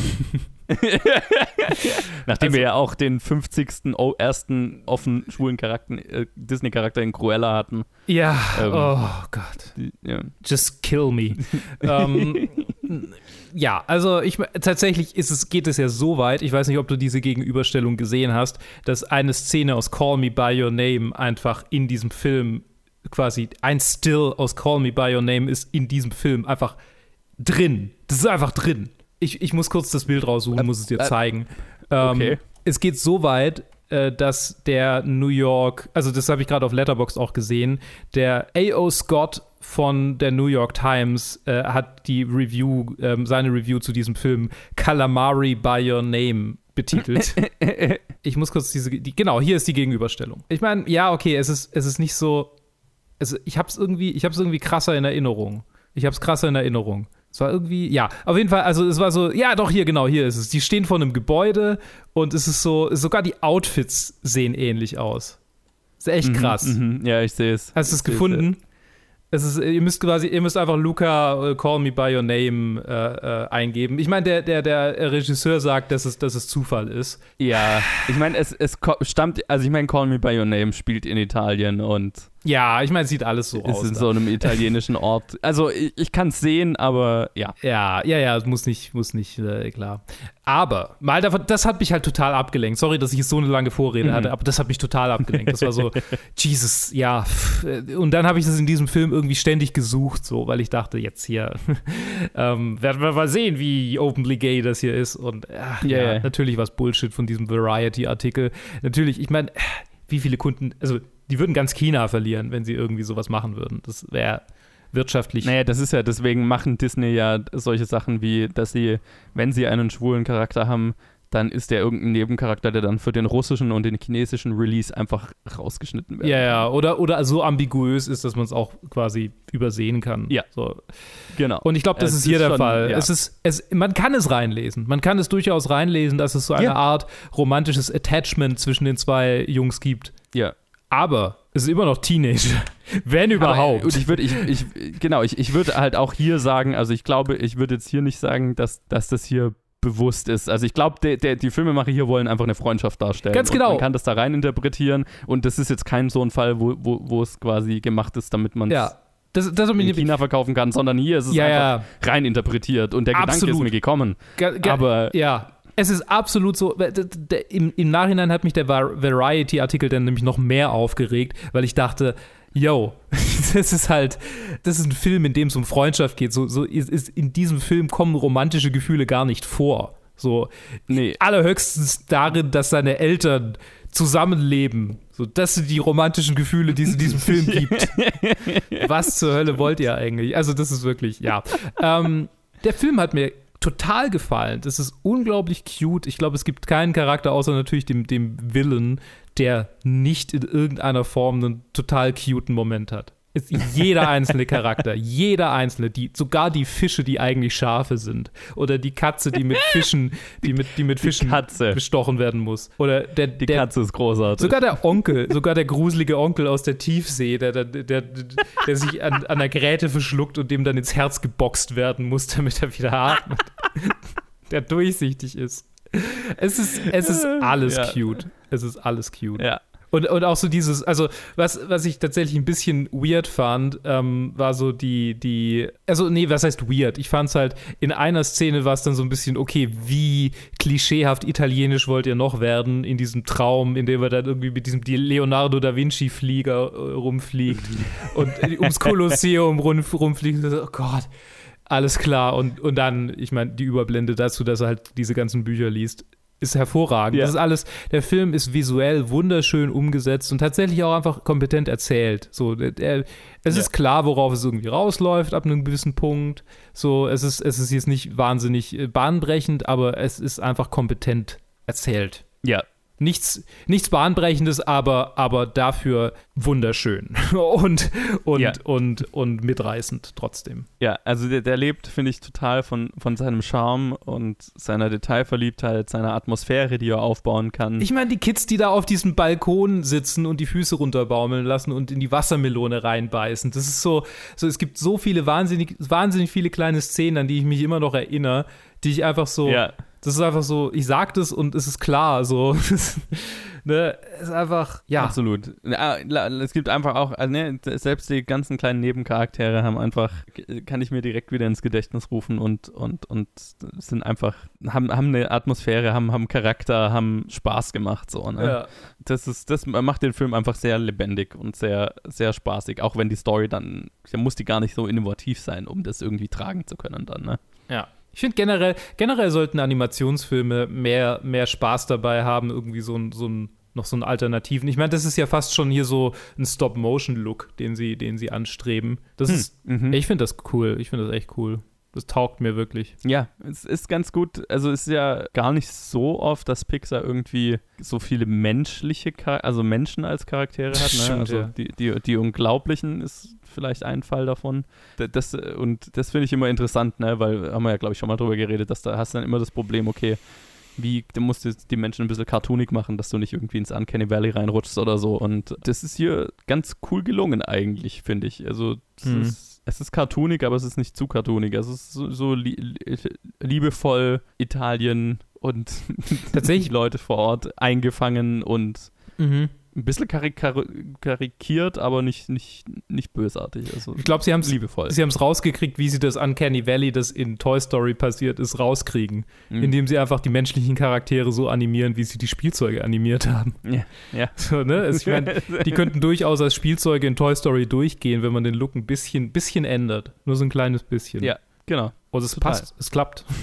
[SPEAKER 5] Nachdem
[SPEAKER 4] Also
[SPEAKER 5] wir ja auch den 50. O ersten offen schwulen Charakter, äh, Disney-Charakter in Cruella hatten.
[SPEAKER 4] Ja,
[SPEAKER 5] Ähm,
[SPEAKER 4] oh Gott.
[SPEAKER 5] die- ja.
[SPEAKER 4] Just kill me. (laughs) ähm, ja, also ich tatsächlich ist es, geht es ja so weit, ich weiß nicht, ob du diese Gegenüberstellung gesehen hast, dass eine Szene aus Call Me By Your Name einfach in diesem Film quasi ein Still aus Call Me By Your Name ist in diesem Film einfach drin. Das ist einfach drin. Ich, ich muss kurz das Bild raussuchen, muss es dir
[SPEAKER 5] äh,
[SPEAKER 4] zeigen. Ähm,
[SPEAKER 5] okay.
[SPEAKER 4] Es geht so weit, äh, dass der New York, also das habe ich gerade auf Letterboxd auch gesehen, der A.O. Scott von der New York Times äh, hat die Review, ähm, seine Review zu diesem Film Calamari by Your Name betitelt. (laughs) ich muss kurz diese, die, genau, hier ist die Gegenüberstellung. Ich meine, ja, okay, es ist, es ist nicht so, es, ich habe es irgendwie, ich habe es irgendwie krasser in Erinnerung. Ich habe es krasser in Erinnerung. Es war irgendwie, ja, auf jeden Fall, also es war so, ja, doch, hier, genau, hier ist es. Die stehen vor einem Gebäude und es ist so, sogar die Outfits sehen ähnlich aus. Ist echt
[SPEAKER 5] Mhm,
[SPEAKER 4] krass.
[SPEAKER 5] mhm. Ja, ich sehe es.
[SPEAKER 4] Hast du es gefunden? Es ist, ihr müsst quasi, ihr müsst einfach Luca äh, Call Me by Your Name äh, äh, eingeben. Ich meine, der, der, der Regisseur sagt, dass es, dass es Zufall ist.
[SPEAKER 5] Ja, ich meine, es, es stammt, also ich meine, Call Me by Your Name spielt in Italien und
[SPEAKER 4] ja, ich meine, es sieht alles so
[SPEAKER 5] ist
[SPEAKER 4] aus.
[SPEAKER 5] in
[SPEAKER 4] da.
[SPEAKER 5] so einem italienischen Ort. Also ich, ich kann es sehen, aber ja.
[SPEAKER 4] Ja, ja, ja, es muss nicht, muss nicht, äh, klar. Aber, mal davon, das hat mich halt total abgelenkt. Sorry, dass ich so eine lange Vorrede
[SPEAKER 5] Mhm.
[SPEAKER 4] hatte, aber das hat mich total abgelenkt. Das war so, (laughs) Jesus, ja. äh, Und dann habe ich das in diesem Film irgendwie ständig gesucht, so, weil ich dachte, jetzt hier (laughs) ähm, werden wir mal sehen, wie openly gay das hier ist. Und ach,
[SPEAKER 5] Ja,
[SPEAKER 4] ja,
[SPEAKER 5] ja.
[SPEAKER 4] natürlich was Bullshit von diesem Variety-Artikel. Natürlich, ich meine, wie viele Kunden, also die würden ganz China verlieren, wenn sie irgendwie sowas machen würden. Das wäre wirtschaftlich.
[SPEAKER 5] Naja, das ist ja, deswegen machen Disney ja solche Sachen wie, dass sie, wenn sie einen schwulen Charakter haben, dann ist der irgendein Nebencharakter, der dann für den russischen und den chinesischen Release einfach rausgeschnitten wird.
[SPEAKER 4] Ja, ja, oder, oder so ambiguös ist, dass man es auch quasi übersehen kann.
[SPEAKER 5] Ja.
[SPEAKER 4] So.
[SPEAKER 5] Genau.
[SPEAKER 4] Und ich glaube, das
[SPEAKER 5] Es
[SPEAKER 4] ist hier der
[SPEAKER 5] schon-
[SPEAKER 4] Fall.
[SPEAKER 5] ja.
[SPEAKER 4] Es ist, es, man kann es reinlesen. Man kann es durchaus reinlesen, dass es so eine
[SPEAKER 5] Ja.
[SPEAKER 4] Art romantisches Attachment zwischen den zwei Jungs gibt.
[SPEAKER 5] Ja.
[SPEAKER 4] Aber es ist immer noch Teenager. (laughs) Wenn überhaupt.
[SPEAKER 5] Aber, und ich würde, ich, ich, genau, ich, ich würde halt auch hier sagen, also ich glaube, ich würde jetzt hier nicht sagen, dass, dass das hier bewusst ist. Also ich glaube, der, der, die Filmemacher hier wollen einfach eine Freundschaft darstellen.
[SPEAKER 4] Ganz
[SPEAKER 5] Und
[SPEAKER 4] genau.
[SPEAKER 5] man kann das da rein interpretieren und das ist jetzt kein so ein Fall, wo, wo, wo es quasi gemacht ist, damit man es
[SPEAKER 4] Ja. Das, das
[SPEAKER 5] in China verkaufen kann, sondern hier ist es
[SPEAKER 4] Ja,
[SPEAKER 5] einfach rein interpretiert und der Gedanke ist
[SPEAKER 4] Absolut.
[SPEAKER 5] mir gekommen.
[SPEAKER 4] Ga- ga-
[SPEAKER 5] Aber
[SPEAKER 4] ja, es ist absolut so. Im, im Nachhinein hat mich der Va- Variety-Artikel dann nämlich noch mehr aufgeregt, weil ich dachte, yo, (laughs) das ist halt, das ist ein Film, in dem es um Freundschaft geht. So, so ist, ist in diesem Film kommen romantische Gefühle gar nicht vor. So
[SPEAKER 5] nee.
[SPEAKER 4] allerhöchstens darin, dass seine Eltern zusammenleben. So, das sind die romantischen Gefühle, die es in diesem Film (laughs) gibt. Was zur Hölle wollt ihr eigentlich? Also, das ist wirklich, ja. Ähm, der Film hat mir total gefallen. Das ist unglaublich cute. Ich glaube, es gibt keinen Charakter, außer natürlich dem, dem Villain, der nicht in irgendeiner Form einen total cuten Moment hat. Ist jeder einzelne Charakter, jeder einzelne, die, sogar die Fische, die eigentlich Schafe sind. Oder die Katze, die mit Fischen, die mit, die mit Fischen bestochen werden muss. Oder der,
[SPEAKER 5] die
[SPEAKER 4] der,
[SPEAKER 5] Katze ist großartig.
[SPEAKER 4] Sogar der Onkel, sogar der gruselige Onkel aus der Tiefsee, der, der, der, der sich an, an der Gräte verschluckt und dem dann ins Herz geboxt werden muss, damit er wieder atmet. (laughs) der durchsichtig ist. Es ist, es ist alles
[SPEAKER 5] Ja.
[SPEAKER 4] cute. Es ist alles cute.
[SPEAKER 5] Ja.
[SPEAKER 4] Und, und auch so dieses, also was, was ich tatsächlich ein bisschen weird fand, ähm, war so die, die, also nee, was heißt weird? Ich fand es halt, in einer Szene war es dann so ein bisschen, okay, wie klischeehaft italienisch wollt ihr noch werden in diesem Traum, in dem er dann irgendwie mit diesem Leonardo da Vinci-Flieger äh, rumfliegt (laughs) und ums Kolosseum rum, rumfliegt. Oh Gott, alles klar. Und, und dann, ich meine, die Überblende dazu, dass er halt diese ganzen Bücher liest, ist hervorragend.
[SPEAKER 5] Ja.
[SPEAKER 4] Das ist alles, der Film ist visuell wunderschön umgesetzt und tatsächlich auch einfach kompetent erzählt. So, der, der, es
[SPEAKER 5] Ja.
[SPEAKER 4] ist klar, worauf es irgendwie rausläuft ab einem gewissen Punkt. So, es ist, es ist jetzt nicht wahnsinnig äh, bahnbrechend, aber es ist einfach kompetent erzählt.
[SPEAKER 5] Ja.
[SPEAKER 4] Nichts, nichts Bahnbrechendes, aber, aber dafür wunderschön (laughs) und, und,
[SPEAKER 5] Ja.
[SPEAKER 4] und, und mitreißend trotzdem.
[SPEAKER 5] Ja, also der, der lebt, finde ich, total von, von seinem Charme und seiner Detailverliebtheit, seiner Atmosphäre, die er aufbauen kann.
[SPEAKER 4] Ich meine, die Kids, die da auf diesem Balkon sitzen und die Füße runterbaumeln lassen und in die Wassermelone reinbeißen, das ist so, so es gibt so viele wahnsinnig, wahnsinnig viele kleine Szenen, an die ich mich immer noch erinnere, die ich einfach so,
[SPEAKER 5] Ja.
[SPEAKER 4] Das ist einfach so, ich sag das und es ist klar, so, (laughs) ne, es ist einfach, ja.
[SPEAKER 5] Absolut. Es gibt einfach auch, also ne, selbst die ganzen kleinen Nebencharaktere haben einfach, kann ich mir direkt wieder ins Gedächtnis rufen und, und, und sind einfach, haben, haben eine Atmosphäre, haben, haben Charakter, haben Spaß gemacht, so, ne?
[SPEAKER 4] Ja.
[SPEAKER 5] Das ist, das macht den Film einfach sehr lebendig und sehr, sehr spaßig, auch wenn die Story dann, da muss die gar nicht so innovativ sein, um das irgendwie tragen zu können dann, ne?
[SPEAKER 4] Ja. Ich finde generell, generell sollten Animationsfilme mehr, mehr Spaß dabei haben, irgendwie so ein, so ein, noch so einen Alternativen. Ich meine, das ist ja fast schon hier so ein Stop-Motion-Look, den sie, den sie anstreben. Das
[SPEAKER 5] Hm,
[SPEAKER 4] ist,
[SPEAKER 5] mhm.
[SPEAKER 4] ich finde das cool. Ich finde das echt cool. Das taugt mir wirklich.
[SPEAKER 5] Ja, es ist ganz gut. Also es ist ja gar nicht so oft, dass Pixar irgendwie so viele menschliche, Char also Menschen als Charaktere hat. (laughs) Ne?
[SPEAKER 4] Stimmt,
[SPEAKER 5] also
[SPEAKER 4] ja.
[SPEAKER 5] die, die, die Unglaublichen ist vielleicht ein Fall davon. Das, und das finde ich immer interessant, ne? weil haben wir ja, glaube ich, schon mal drüber geredet, dass da hast du dann immer das Problem, okay, wie, du musst jetzt die Menschen ein bisschen cartoonig machen, dass du nicht irgendwie ins Uncanny Valley reinrutschst oder so. Und das ist hier ganz cool gelungen eigentlich, finde ich. Also es,
[SPEAKER 4] Mhm.
[SPEAKER 5] ist, es ist cartoonig, aber es ist nicht zu cartoonig. Es ist so, so li liebevoll Italien und
[SPEAKER 4] Tatsächlich- (laughs)
[SPEAKER 5] Leute vor Ort eingefangen und
[SPEAKER 4] Mhm.
[SPEAKER 5] Ein bisschen karik kar karikiert, aber nicht, nicht, nicht bösartig. Also
[SPEAKER 4] Ich glaube, sie haben es
[SPEAKER 5] liebevoll.
[SPEAKER 4] Sie haben es rausgekriegt, wie sie das Uncanny Valley, das in Toy Story passiert ist, rauskriegen.
[SPEAKER 5] Mhm.
[SPEAKER 4] Indem sie einfach die menschlichen Charaktere so animieren, wie sie die Spielzeuge animiert haben.
[SPEAKER 5] Ja, ja. (laughs)
[SPEAKER 4] So, ne? Also ich mein, die könnten durchaus als Spielzeuge in Toy Story durchgehen, wenn man den Look ein bisschen, bisschen ändert. Nur so ein kleines bisschen.
[SPEAKER 5] Ja, genau.
[SPEAKER 4] Und es
[SPEAKER 5] Total.
[SPEAKER 4] passt, es klappt. (laughs)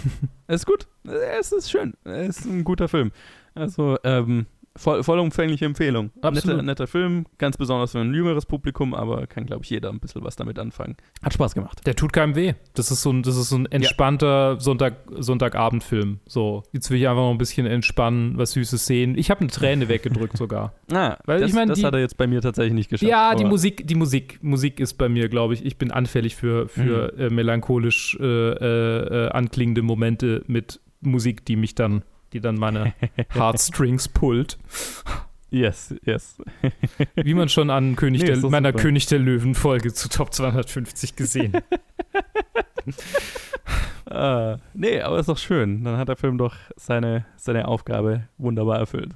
[SPEAKER 5] Es ist gut. Es ist schön. Es ist ein guter Film. Also, ähm, voll, vollumfängliche Empfehlung.
[SPEAKER 4] Absolut.
[SPEAKER 5] Netter, netter Film, ganz besonders für ein jüngeres Publikum, aber kann, glaube ich, jeder ein bisschen was damit anfangen. Hat Spaß gemacht.
[SPEAKER 4] Der tut keinem weh. Das ist so ein, das ist so ein entspannter Sonntag, Sonntagabendfilm. So, jetzt will ich einfach noch ein bisschen entspannen, was Süßes sehen. Ich habe eine Träne weggedrückt sogar. (laughs)
[SPEAKER 5] Ah,
[SPEAKER 4] Weil
[SPEAKER 5] das,
[SPEAKER 4] ich mein,
[SPEAKER 5] das
[SPEAKER 4] die-
[SPEAKER 5] hat er jetzt bei mir tatsächlich nicht geschafft.
[SPEAKER 4] Ja, die Musik, die Musik, Musik ist bei mir, glaube ich, ich bin anfällig für, für äh, melancholisch äh, äh, äh, anklingende Momente mit Musik, die mich dann, die dann meine (laughs) Heartstrings pullt.
[SPEAKER 5] Yes, yes. (laughs)
[SPEAKER 4] Wie man schon an König
[SPEAKER 5] Nee,
[SPEAKER 4] der, meiner
[SPEAKER 5] super.
[SPEAKER 4] König der Löwen-Folge zu Top 250 gesehen. (laughs)
[SPEAKER 5] Ah, nee, aber ist doch schön. Dann hat der Film doch seine, seine Aufgabe wunderbar erfüllt.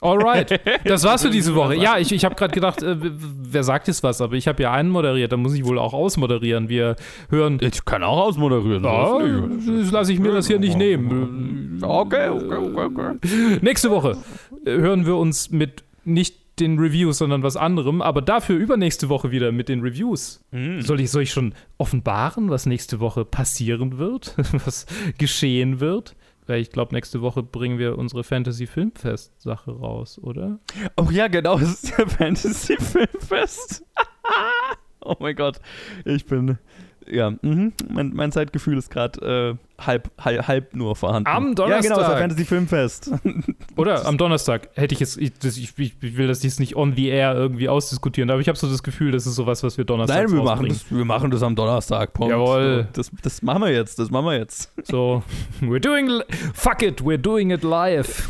[SPEAKER 4] Alright, (laughs) das war's für diese Woche. Ja, ich, ich habe gerade gedacht, äh, wer sagt jetzt was, aber ich habe ja einen moderiert, dann muss ich wohl auch ausmoderieren. Wir hören.
[SPEAKER 5] Ich kann auch ausmoderieren.
[SPEAKER 4] Ja, das lasse ich mir das hier nicht nehmen.
[SPEAKER 5] Okay, okay, okay, okay.
[SPEAKER 4] Nächste Woche äh, hören wir uns mit nicht den Reviews, sondern was anderem, aber dafür übernächste Woche wieder mit den Reviews.
[SPEAKER 5] Mm.
[SPEAKER 4] Soll, ich, soll ich schon offenbaren, was nächste Woche passieren wird, (laughs) was geschehen wird? Ich glaube, nächste Woche bringen wir unsere Fantasy-Filmfest-Sache raus, oder?
[SPEAKER 5] Oh ja, genau, das ist der Fantasy-Filmfest. (laughs) oh mein Gott, ich bin, ja, mhm. mein, mein Zeitgefühl ist gerade äh, halb, halb, halb nur vorhanden.
[SPEAKER 4] Am
[SPEAKER 5] Ja, genau, das ist
[SPEAKER 4] Donnerstag.
[SPEAKER 5] der Fantasy-Filmfest. (laughs)
[SPEAKER 4] Oder am Donnerstag hätte ich jetzt, ich, ich, ich will das jetzt nicht on the air irgendwie ausdiskutieren, aber ich habe so das Gefühl, das ist sowas, was wir Donnerstag
[SPEAKER 5] Nein, wir machen, das, wir machen das am Donnerstag. Punkt.
[SPEAKER 4] Jawohl.
[SPEAKER 5] Das, das machen wir jetzt, das machen wir jetzt.
[SPEAKER 4] So, we're doing, fuck it, we're doing it live.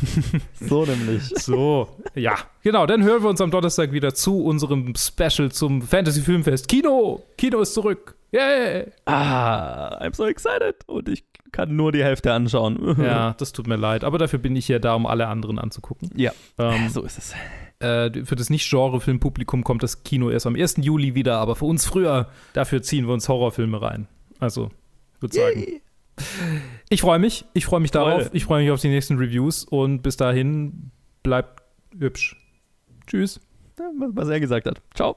[SPEAKER 5] So nämlich.
[SPEAKER 4] So, ja, genau, dann hören wir uns am Donnerstag wieder zu unserem Special zum Fantasy Filmfest. Kino, Kino ist zurück. Yeah.
[SPEAKER 5] Ah, I'm so excited. Und ich kann nur die Hälfte anschauen. (laughs)
[SPEAKER 4] Ja, das tut mir leid, aber dafür bin ich ja da, um alle anderen anzugucken.
[SPEAKER 5] Ja,
[SPEAKER 4] Ähm,
[SPEAKER 5] so ist es.
[SPEAKER 4] Äh, für das Nicht-Genre-Filmpublikum kommt das Kino erst am 1. Juli wieder, aber für uns früher, dafür ziehen wir uns Horrorfilme rein. Also, ich würde sagen. Ich freue mich, ich freue mich darauf,
[SPEAKER 5] Toll.
[SPEAKER 4] ich freue mich auf die nächsten Reviews und bis dahin bleibt hübsch. Tschüss.
[SPEAKER 5] Was er gesagt hat. Ciao.